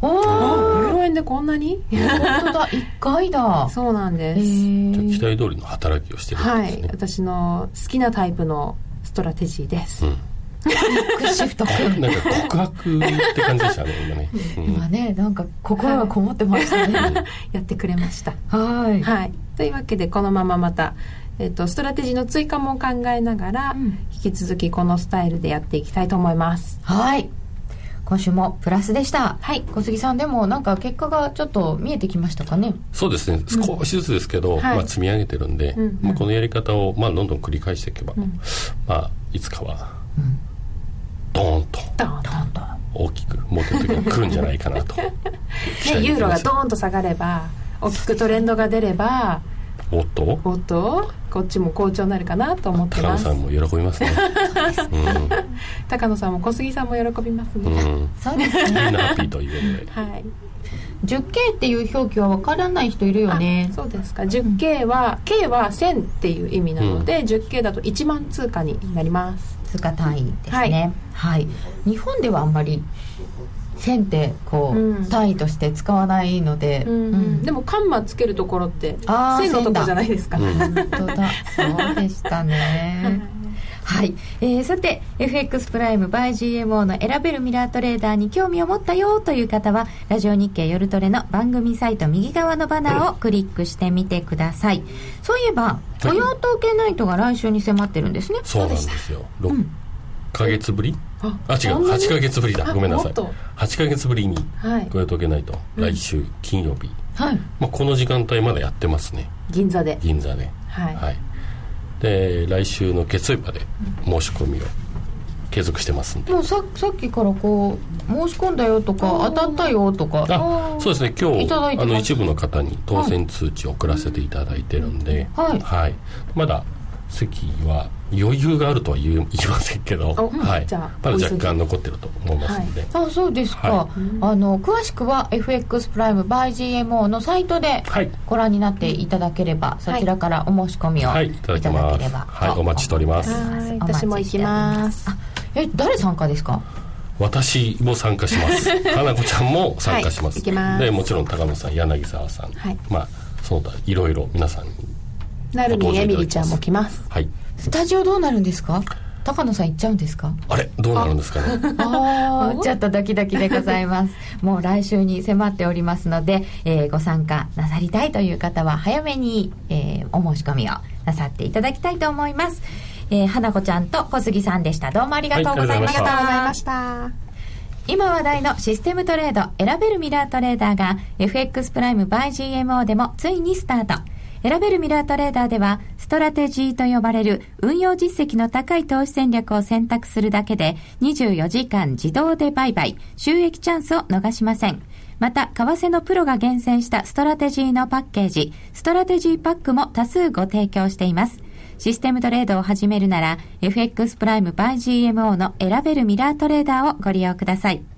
おユーロ円でこんなに？本当だ。一回だ。そうなんです、じゃあ期え待通りの働きをしてるんはいですね、私の好きなタイプのストラテジーです、うん。シフト。なんか告白って感じでしたね今ね、うん。今ねなんか心がこもってましたね。やってくれました。はい。はい。というわけでこのまままた、えっとストラテジーの追加も考えながら、うん。引き続きこのスタイルでやっていきたいと思います。はい。今週もプラスでした。はい。小杉さんでもなんか結果がちょっと見えてきましたかね？そうですね。少しずつですけど、はい。まあ、積み上げてるんで、うんまあ、このやり方を、まあ、どんどん繰り返していけば、ん。まあ、いつかはうん。ドーンとドーンと。大きく儲ける時に来るんじゃないかなと。ね、ユーロがドーンと下がれば大きくトレンドが出ればおっとおっとこっちも好調になるかなと思ってます。高野さんも喜びますね。高野さんも小杉さんも喜びますね、うん、うん、そうですみんねなハッピーということで。はい。10K っていう表記は分からない人いるよね。あそうですか。10K は K は1000っていう意味なので、10K だと1万通貨になります。通貨単位ですね。はい、日本ではあんまり線ってこう、うん。単位として使わないので、うんでももカンマつけるところって線のとこじゃないですか、うん。本当だそうでしたね。はい、えーさて FX プライム by GMO の選べるミラートレーダーに興味を持ったよという方はラジオ日経夜トレの番組サイト右側のバナーをクリックしてみてください。そういえば雇用統計ナイトが来週に迫ってるんですね。そうなんですよ。6ヶ月ぶり、ああ違う。そんなに？8ヶ月ぶりだ。あごめんなさい。もっと。8ヶ月ぶりにはい。これ解けないと、来週金曜日、はい。まあ、この時間帯まだやってますね。銀座で。銀座で。はい、はい。で来週の月曜日まで申し込みを継続してますんで。もうささっきからこう申し込んだよとか当たったよとか。あそうですね。今日あの一部の方に当選通知を送らせていただいてるんで、はい。まだ席は余裕があるとは言いませんけど、おはい、じゃあまだ若干残ってると思いますんで、あそうですか、はあの詳しくは FX プライム by GMO のサイトではい。ご覧になっていただければ、そちらからお申し込みをはい。いいただきただますければはい。お待ちしております。私も行きます。え誰参加ですか？私も参加します。花子ちゃんも参加します,、はい。行きます。でもちろん高野さん柳沢さん、はい。まあその他いろいろ皆さんになるみんエミリちゃんも来ます。はい。スタジオどうなるんですか？高野さん行っちゃうんですか？あれ？どうなるんですかね？ああ ちょっとドキドキでございます。もう来週に迫っておりますので、えーご参加なさりたいという方は早めに、えーお申し込みをなさっていただきたいと思います。えー花子ちゃんと小杉さんでした。どうもありがとうございました、はいありがとうございました。今話題のシステムトレード選べるミラートレーダーが FX プライム by GMO でもついにスタート選べるミラートレーダーではストラテジーと呼ばれる運用実績の高い投資戦略を選択するだけで24時間自動で売買収益チャンスを逃しません。また為替のプロが厳選したストラテジーのパッケージストラテジーパックも多数ご提供しています。システムトレードを始めるなら FX プライム by GMO の選べるミラートレーダーをご利用ください。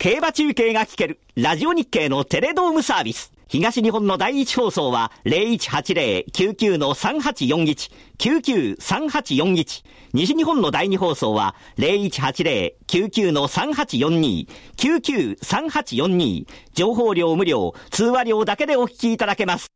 競馬中継が聞ける、ラジオ日経のテレドームサービス。東日本の第一放送は0180-99-3841、99-3841。西日本の第二放送は0180-99-3842、99-3842。情報量無料、通話料だけでお聞きいただけます。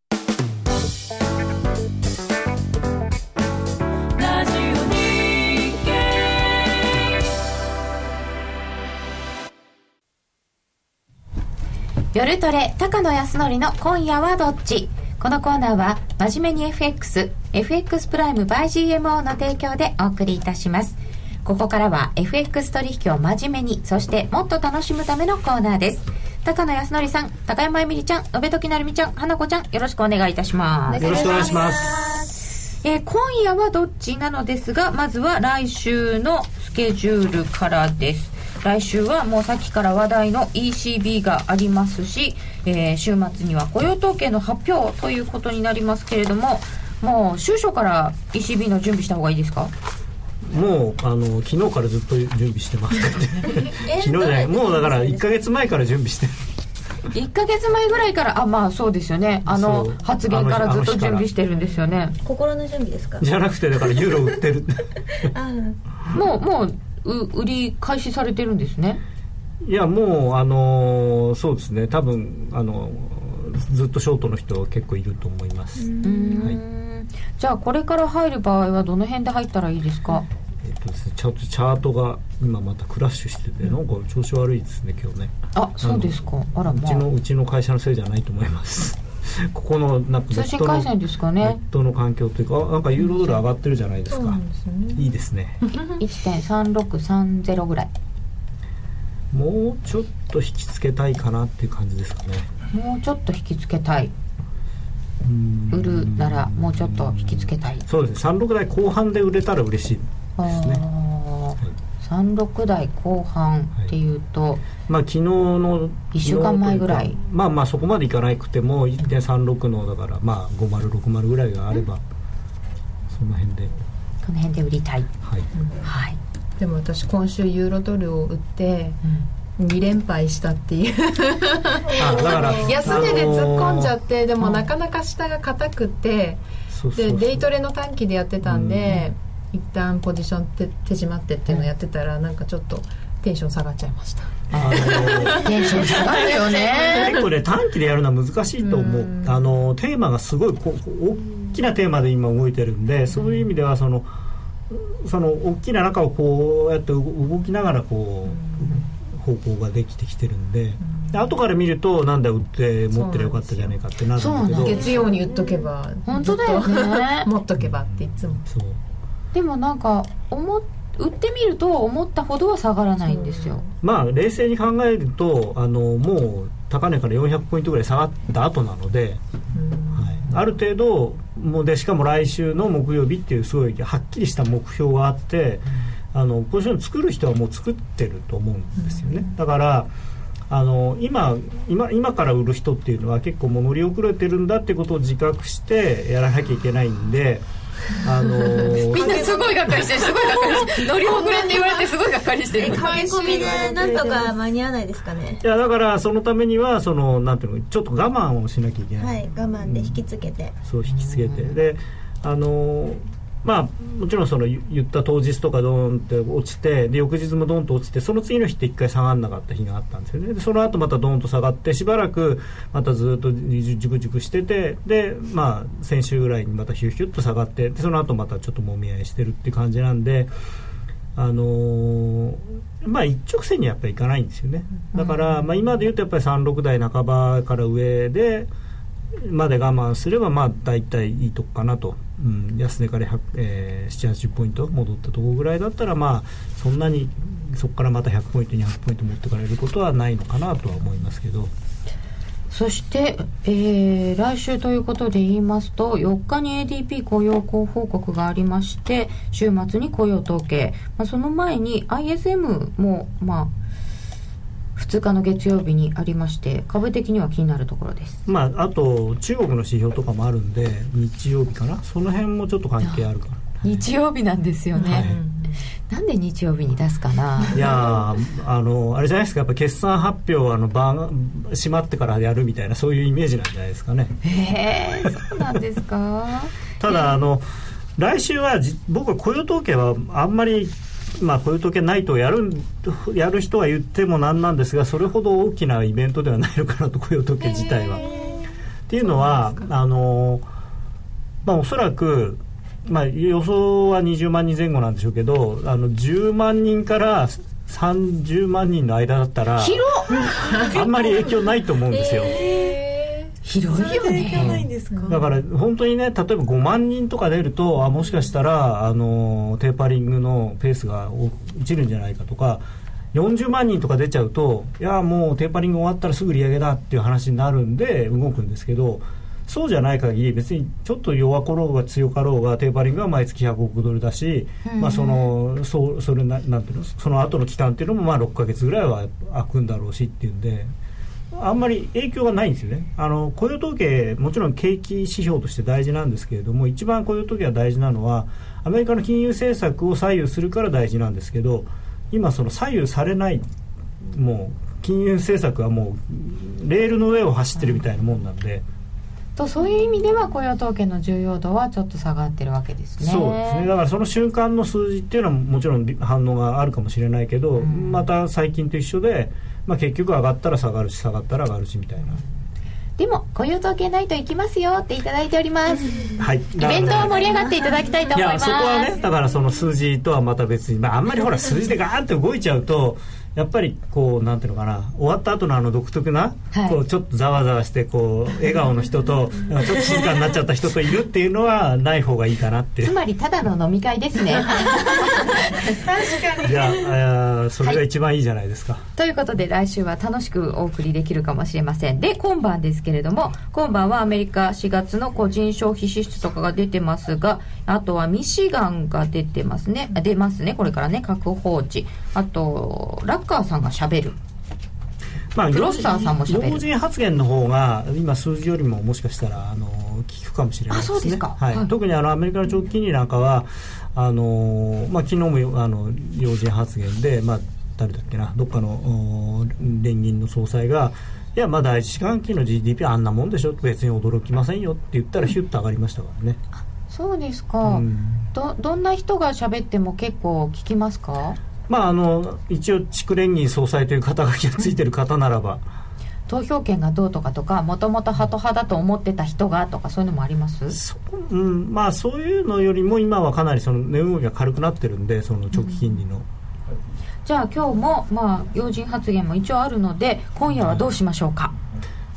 夜トレ高野康則の今夜はどっち？このコーナーは真面目に FX FX プライム by GMO の提供でお送りいたします。ここからは FX 取引を真面目にそしてもっと楽しむためのコーナーです。高野康則さん高山えみりちゃん延時成美ちゃん花子ちゃんよろしくお願いいたします。よろしくお願いします。えー今夜はどっちなのですがまずは来週のスケジュールからです来週はもうさっきから話題の ECB がありますし、えー週末には雇用統計の発表ということになりますけれどももう週初から ECB の準備した方がいいですか？もうあの昨日からずっと準備してます 昨日じゃないもうだから1か月前から準備して。る1か月前ぐらいからあまあそうですよね。あの発言からずっと準備してるんですよね心の準備ですかじゃなくてだからユーロ売ってるあもうもうう売り開始されてるんですね。いやもうあのーそうですね。多分あのーずっとショートの人は結構いると思います。うーんじゃあこれから入る場合はどの辺で入ったらいいですか？えっとですねチャートチャートが今またクラッシュしてて、なんか調子悪いですね今日ね。あそうですか。あらうちまあのうちの会社のせいじゃないと思いますここのなんかネ通ットの信回線ですかネッねトの環境というかあなんかユーロドル上がってるじゃないですか、いいですね。1.3630ぐらい。もうちょっと引きつけたいかなっていう感じですかね。もうちょっと引きつけたい。うん。売るならもうちょっと引きつけたい。そうですね。36台後半で売れたら嬉しいですね。あー36台後半っていうと、まあ昨日の一週間前ぐらい。まあまあそこまでいかなくても1.36のだからまあ5060ぐらいがあれば、その辺で。この辺で売りたい。はい。はい、でも私今週ユーロドルを売って2連敗したっていう。あだから 安値で突っ込んじゃあってでもなかなか下が硬くてでデイトレの短期でやってたんで一旦ポジション手手締まってっていうのをやってたらなんかちょっとテンション下がっちゃいました。あの テンション下がるよね。結構ね短期でやるのは難しいと思う。あのテーマがすごいこう大きなテーマで今動いてるんでそういう意味ではそのその大きな中をこうやって動動きながらこう方向ができてきてるんでで後から見るとなんだ売って持ってりゃよかったじゃないかってなるんだけそうなんどで月曜に売っとけば本当だよね。持っとけばっていつも。そうでもなんか思っ売ってみると思ったほどは下がらないんですよ。まあ冷静に考えるとあのもう高値から400ポイントぐらい下がった後なので、はい、ある程度もうでしかも来週の木曜日っていうすごいはっきりした目標があって、あのポジション作る人はもう作ってると思うんですよね、だからあの今今今から売る人っていうのは結構もう乗り遅れてるんだっていうことを自覚してやらなきゃいけないんであの みんなすごいがっかりしてるすごいがっかりしてる乗り遅れって言われてすごいがっかりしてる。駆け込みでなんとか間に合わないですかね。いやだからそのためにはそのなんていうのちょっと我慢をしなきゃいけない、はい我慢で引きつけて。そう引きつけて。であのまあもちろんその言った当日とかドーンって落ちてで翌日もドーンと落ちてその次の日って一回下がらなかった日があったんですよね。でその後またドーンと下がってしばらくまたずっとじゅくじゅくしててでまあ先週ぐらいにまたヒューヒュッと下がってでその後またちょっともみ合いしてるっていう感じなんであのーまあ一直線にはやっぱりいかないんですよねだから、まあ、今で言うとやっぱり36台半ばから上でまで我慢すればまあ大体いいとこかなと、うん、安値から100、えー、780ポイント戻ったとこぐらいだったらまあそんなにそこからまた100ポイント200ポイント持ってかれることはないのかなとは思いますけど。そして、えー来週ということで言いますと4日に ADP 雇用報告がありまして週末に雇用統計、まあ、その前に ISM もまあ2日の月曜日にありまして株的には気になるところです。まああと中国の指標とかもあるんで日曜日かな？その辺もちょっと関係あるかな。日曜日なんですよね、はい。なんで日曜日に出すかな？いやーあのあれじゃないですか？やっぱ決算発表はあの晩閉まってからやるみたいなそういうイメージなんじゃないですかね。へえそうなんですか？ただあの来週はじ僕は雇用統計はあんまりまあ雇用統計ないとやるやる人は言ってもなんなんですがそれほど大きなイベントではないのかなと雇用統計自体は。っていうのはあのまあおそらくまあ、予想は20万人前後なんでしょうけどあの10万人から30万人の間だったら広 あんまり影響ないと思うんですよ。広いよね。だから本当にね例えば5万人とか出るとあもしかしたらあのテーパリングのペースが落ちるんじゃないかとか40万人とか出ちゃうといやもうテーパリング終わったらすぐ利上げだっていう話になるんで動くんですけどそうじゃない限り別にちょっと弱かろうが強かろうがテーパリングは毎月100億ドルだし、まあ、そのそうそれななんていうのその後の期間っていうのもまあ6か月ぐらいは空くんだろうしっていうんで。あんまり影響がないんですよね。あの雇用統計もちろん景気指標として大事なんですけれども一番雇用統計が大事なのはアメリカの金融政策を左右するから大事なんですけど今その左右されないもう金融政策はもうレールの上を走ってるみたいなもんなんで、とそういう意味では雇用統計の重要度はちょっと下がってるわけですね。そうですね。だからその瞬間の数字っていうのはもちろん反応があるかもしれないけど、ん。また最近と一緒で、まあ、結局上がったら下がるし下がったら上がるしみたいな。でも雇用統計ないと行きますよっていただいております。はい、イベントは盛り上がっていただきたいとい思います。やそこはねだからその数字とはまた別に、まあ、あんまりほら数字でガーンって動いちゃうとやっぱりこうなんていうのかな終わった後のあの独特な、はい。こうちょっとざわざわしてこう笑顔の人と ちょっと静かになっちゃった人といるっていうのはない方がいいかなって。つまりただの飲み会ですね。じゃあそれが一番いいじゃないですか、ということで来週は楽しくお送りできるかもしれません。で今晩ですけれども今晩はアメリカ4月の個人消費支出とかが出てますがあとはミシガンが出てますね。あ出ますね。これからね。核放置。あとラッカーさんがしゃべる。まあクロッサーさんも喋る。要人発言の方が今数字よりももしかしたらあの効くかもしれないですね。あそうですか。はい。はい。特にあのアメリカの長期金利なんかはあの、まあ、昨日もあの要人発言で、まあ、誰だっけな。どっかのお連銀の総裁がいやまあ第一四半期の GDP はあんなもんでしょ。別に驚きませんよって言ったらヒュッと上がりましたからね、そうですか、うん。どどんな人が喋っても結構聞きますか？まああの一応地区連銀総裁という肩書きがついてる方ならば。投票権がどうとかとかもともとハト派だと思ってた人がとかそういうのもあります？そうん、まあそういうのよりも今はかなりその値動きが軽くなってるんでその長期金利の、じゃあ今日もまあ要人発言も一応あるので今夜はどうしましょうか？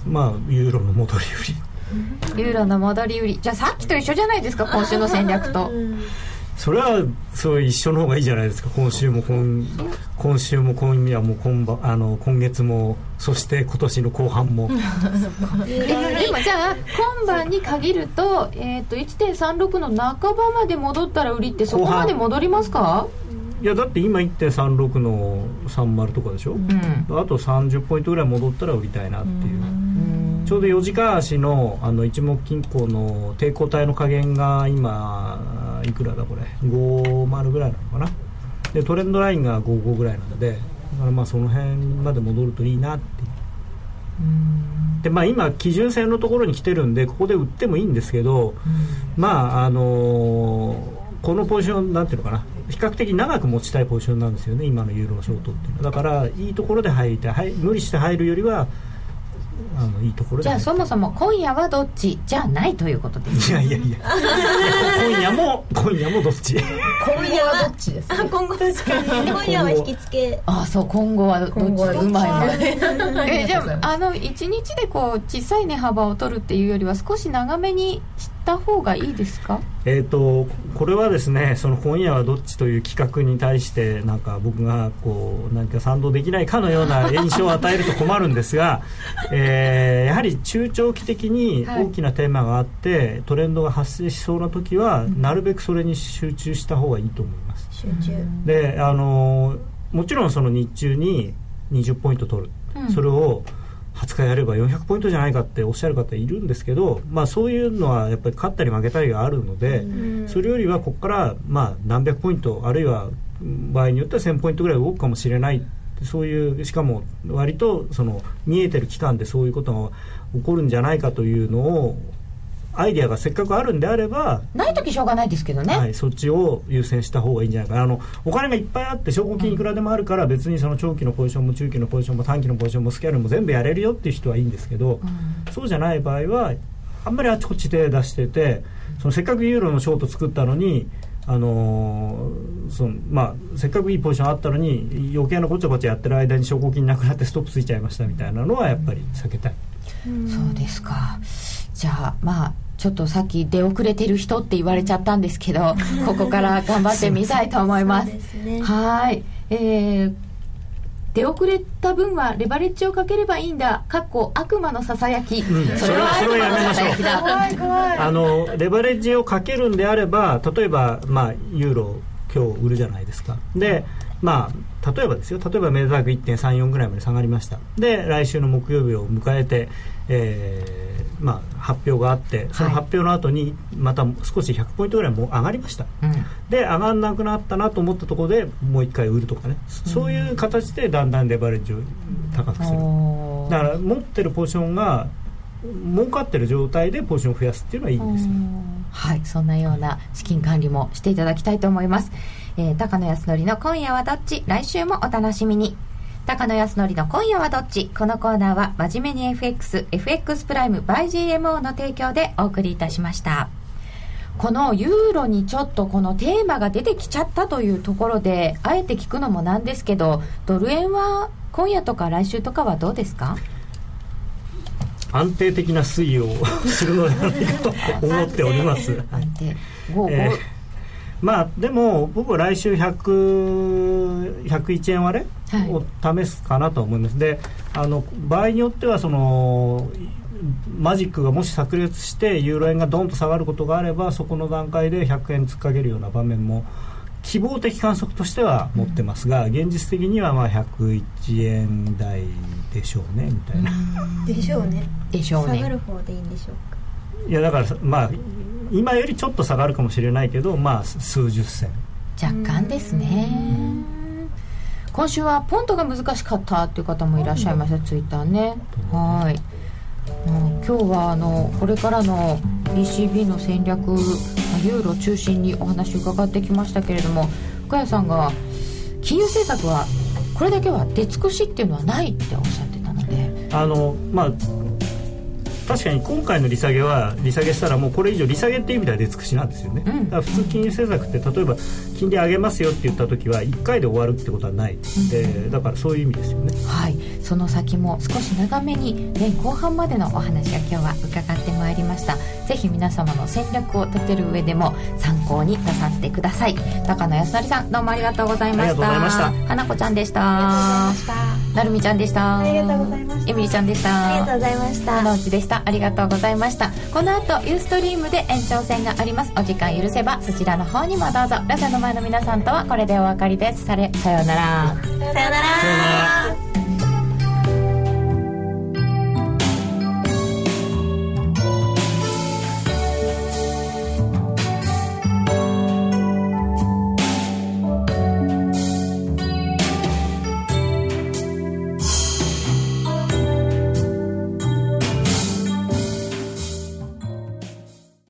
まあユーロの戻り売りユーロの戻り売りじゃあさっきと一緒じゃないですか今週の戦略とそれはそう一緒の方がいいじゃないですか今週も今今週も今夜も今あの今月もそして今年の後半もでもじゃあ今晩に限ると,、えー、と1.36の半ばまで戻ったら売りってそこまで戻りますかいやだって今1.36の30とかでしょ、うん。あと30ポイントぐらい戻ったら売りたいなっていうちょうど4時間足のあの一目均衡の抵抗体の加減が今いくらだこれ？50ぐらいなのかな？でトレンドラインが55ぐらいなのでだからまあその辺まで戻るといいなって。でまあ今基準線のところに来てるんでここで売ってもいいんですけど、まああのーこのポジションなんていうのかな？比較的長く持ちたいポジションなんですよね今のユーロショートっていうのは。だからいいところで入りたい。はい無理して入るよりはあのいいところでじゃあ入そもそも今夜はどっちじゃないということです。いやいやいや。今夜も今夜もどっち？今夜はどっちです？あ今後確かに今夜は引き付け。ああそう今後はどっち？うまいなえじゃあああの1日でこう小さい値幅を取るっていうよりは少し長めにした方がいいですか？えー、とこれはですねその今夜はどっちという企画に対してなんか僕がこう何か賛同できないかのような印象を与えると困るんですが、えーやはり中長期的に大きなテーマがあって、トレンドが発生しそうな時は、なるべくそれに集中した方がいいと思います。集中。であのーもちろんその日中に20ポイント取る、うん。それを20日やれば400ポイントじゃないかっておっしゃる方いるんですけど、まあ、そういうのはやっぱり勝ったり負けたりがあるので、それよりはここからまあ何百ポイントあるいはうん場合によっては1000ポイントぐらい動くかもしれない。そういうしかも割とその見えてる期間でそういうことが起こるんじゃないかというのをアイデアがせっかくあるんであればない時しょうがないですけどね、はい、そっちを優先した方がいいんじゃないかな。あのお金がいっぱいあって証拠金いくらでもあるから別にその長期のポジションも中期のポジションも短期のポジションもスキャルも全部やれるよっていう人はいいんですけど、そうじゃない場合はあんまりあちこち手出しててそのせっかくユーロのショート作ったのにあのーそのまあ、せっかくいいポジションあったのに余計なこちゃこちゃやってる間に証拠金なくなってストップついちゃいましたみたいなのはやっぱり避けたい。そうですか。じゃあまあちょっとさっき出遅れてる人って言われちゃったんですけど ここから頑張ってみたいと思います。すね。はい。えー出遅れた分はレバレッジをかければいいんだ。かっこ悪魔のささやき、ん。それはそれは悪魔のやめましょう。怖い怖い。あのレバレッジをかけるんであれば例えば、まあ、ユーロ今日売るじゃないですか。でまあ例えばですよ。例えばメーターク1.34ぐらいまで下がりました。で来週の木曜日を迎えて、えーまあ、発表があってその発表の後にまた少し100ポイントぐらいもう上がりました、で上がんなくなったなと思ったところでもう一回売るとかね、そういう形でだんだんレバレッジを高くする。だから持ってるポジションが儲かってる状態でポジションを増やすっていうのはいいんですよはいそんなような資金管理もしていただきたいと思います、えー高野康則の今夜はどっち？来週もお楽しみに高野康則の今夜はどっち？このコーナーは真面目に FXFX プライム by GMO の提供でお送りいたしました。このユーロにちょっとこのテーマが出てきちゃったというところであえて聞くのもなんですけどドル円は今夜とか来週とかはどうですか？安定的な推移をするのではないかと思っております、はい。安定。ごえーまあでも僕は来週100 101円割れはい。を試すかなと思います、であの場合によってはそのマジックがもし炸裂してユーロ円がドンと下がることがあればそこの段階で100円突っかけるような場面も希望的観測としては持ってますが、現実的にはまあ101円台でしょうねみたいな、でしょうね。でしょう下がねる方でいいんでしょうか。いやだからまあ今よりちょっと下がるかもしれないけどまあ数十銭。若干ですね。今週はポントが難しかったっていう方もいらっしゃいましたツイッターね。はい。今日はあのこれからの ECB の戦略まあユーロ中心にお話伺ってきましたけれども深谷さんが金融政策はこれだけは出尽くしっていうのはないっておっしゃってたので。あのまあ確かに今回の利下げは利下げしたらもうこれ以上利下げっていう意味では出尽くしなんですよね、うん。だから普通金融政策って例えば金利上げますよって言った時は1回で終わるってことはない、でだからそういう意味ですよね。はい、その先も少し長めに年後半までのお話が今日は伺ってまいりました。ぜひ皆様の戦略を立てる上でも参考になさってください。高野康成さんどうもありがとうございました。ありがとうございました。花子ちゃんでした。なるみちゃんでした。ありがとうございました。エミリちゃんでした。ありがとうございました。花内でした。ありがとうございました。この後ユーストリームで延長戦があります。お時間許せばそちらの方にもどうぞ。ラジオの前の皆さんとはこれでお別れです。されさようなら。さよなら。さようなら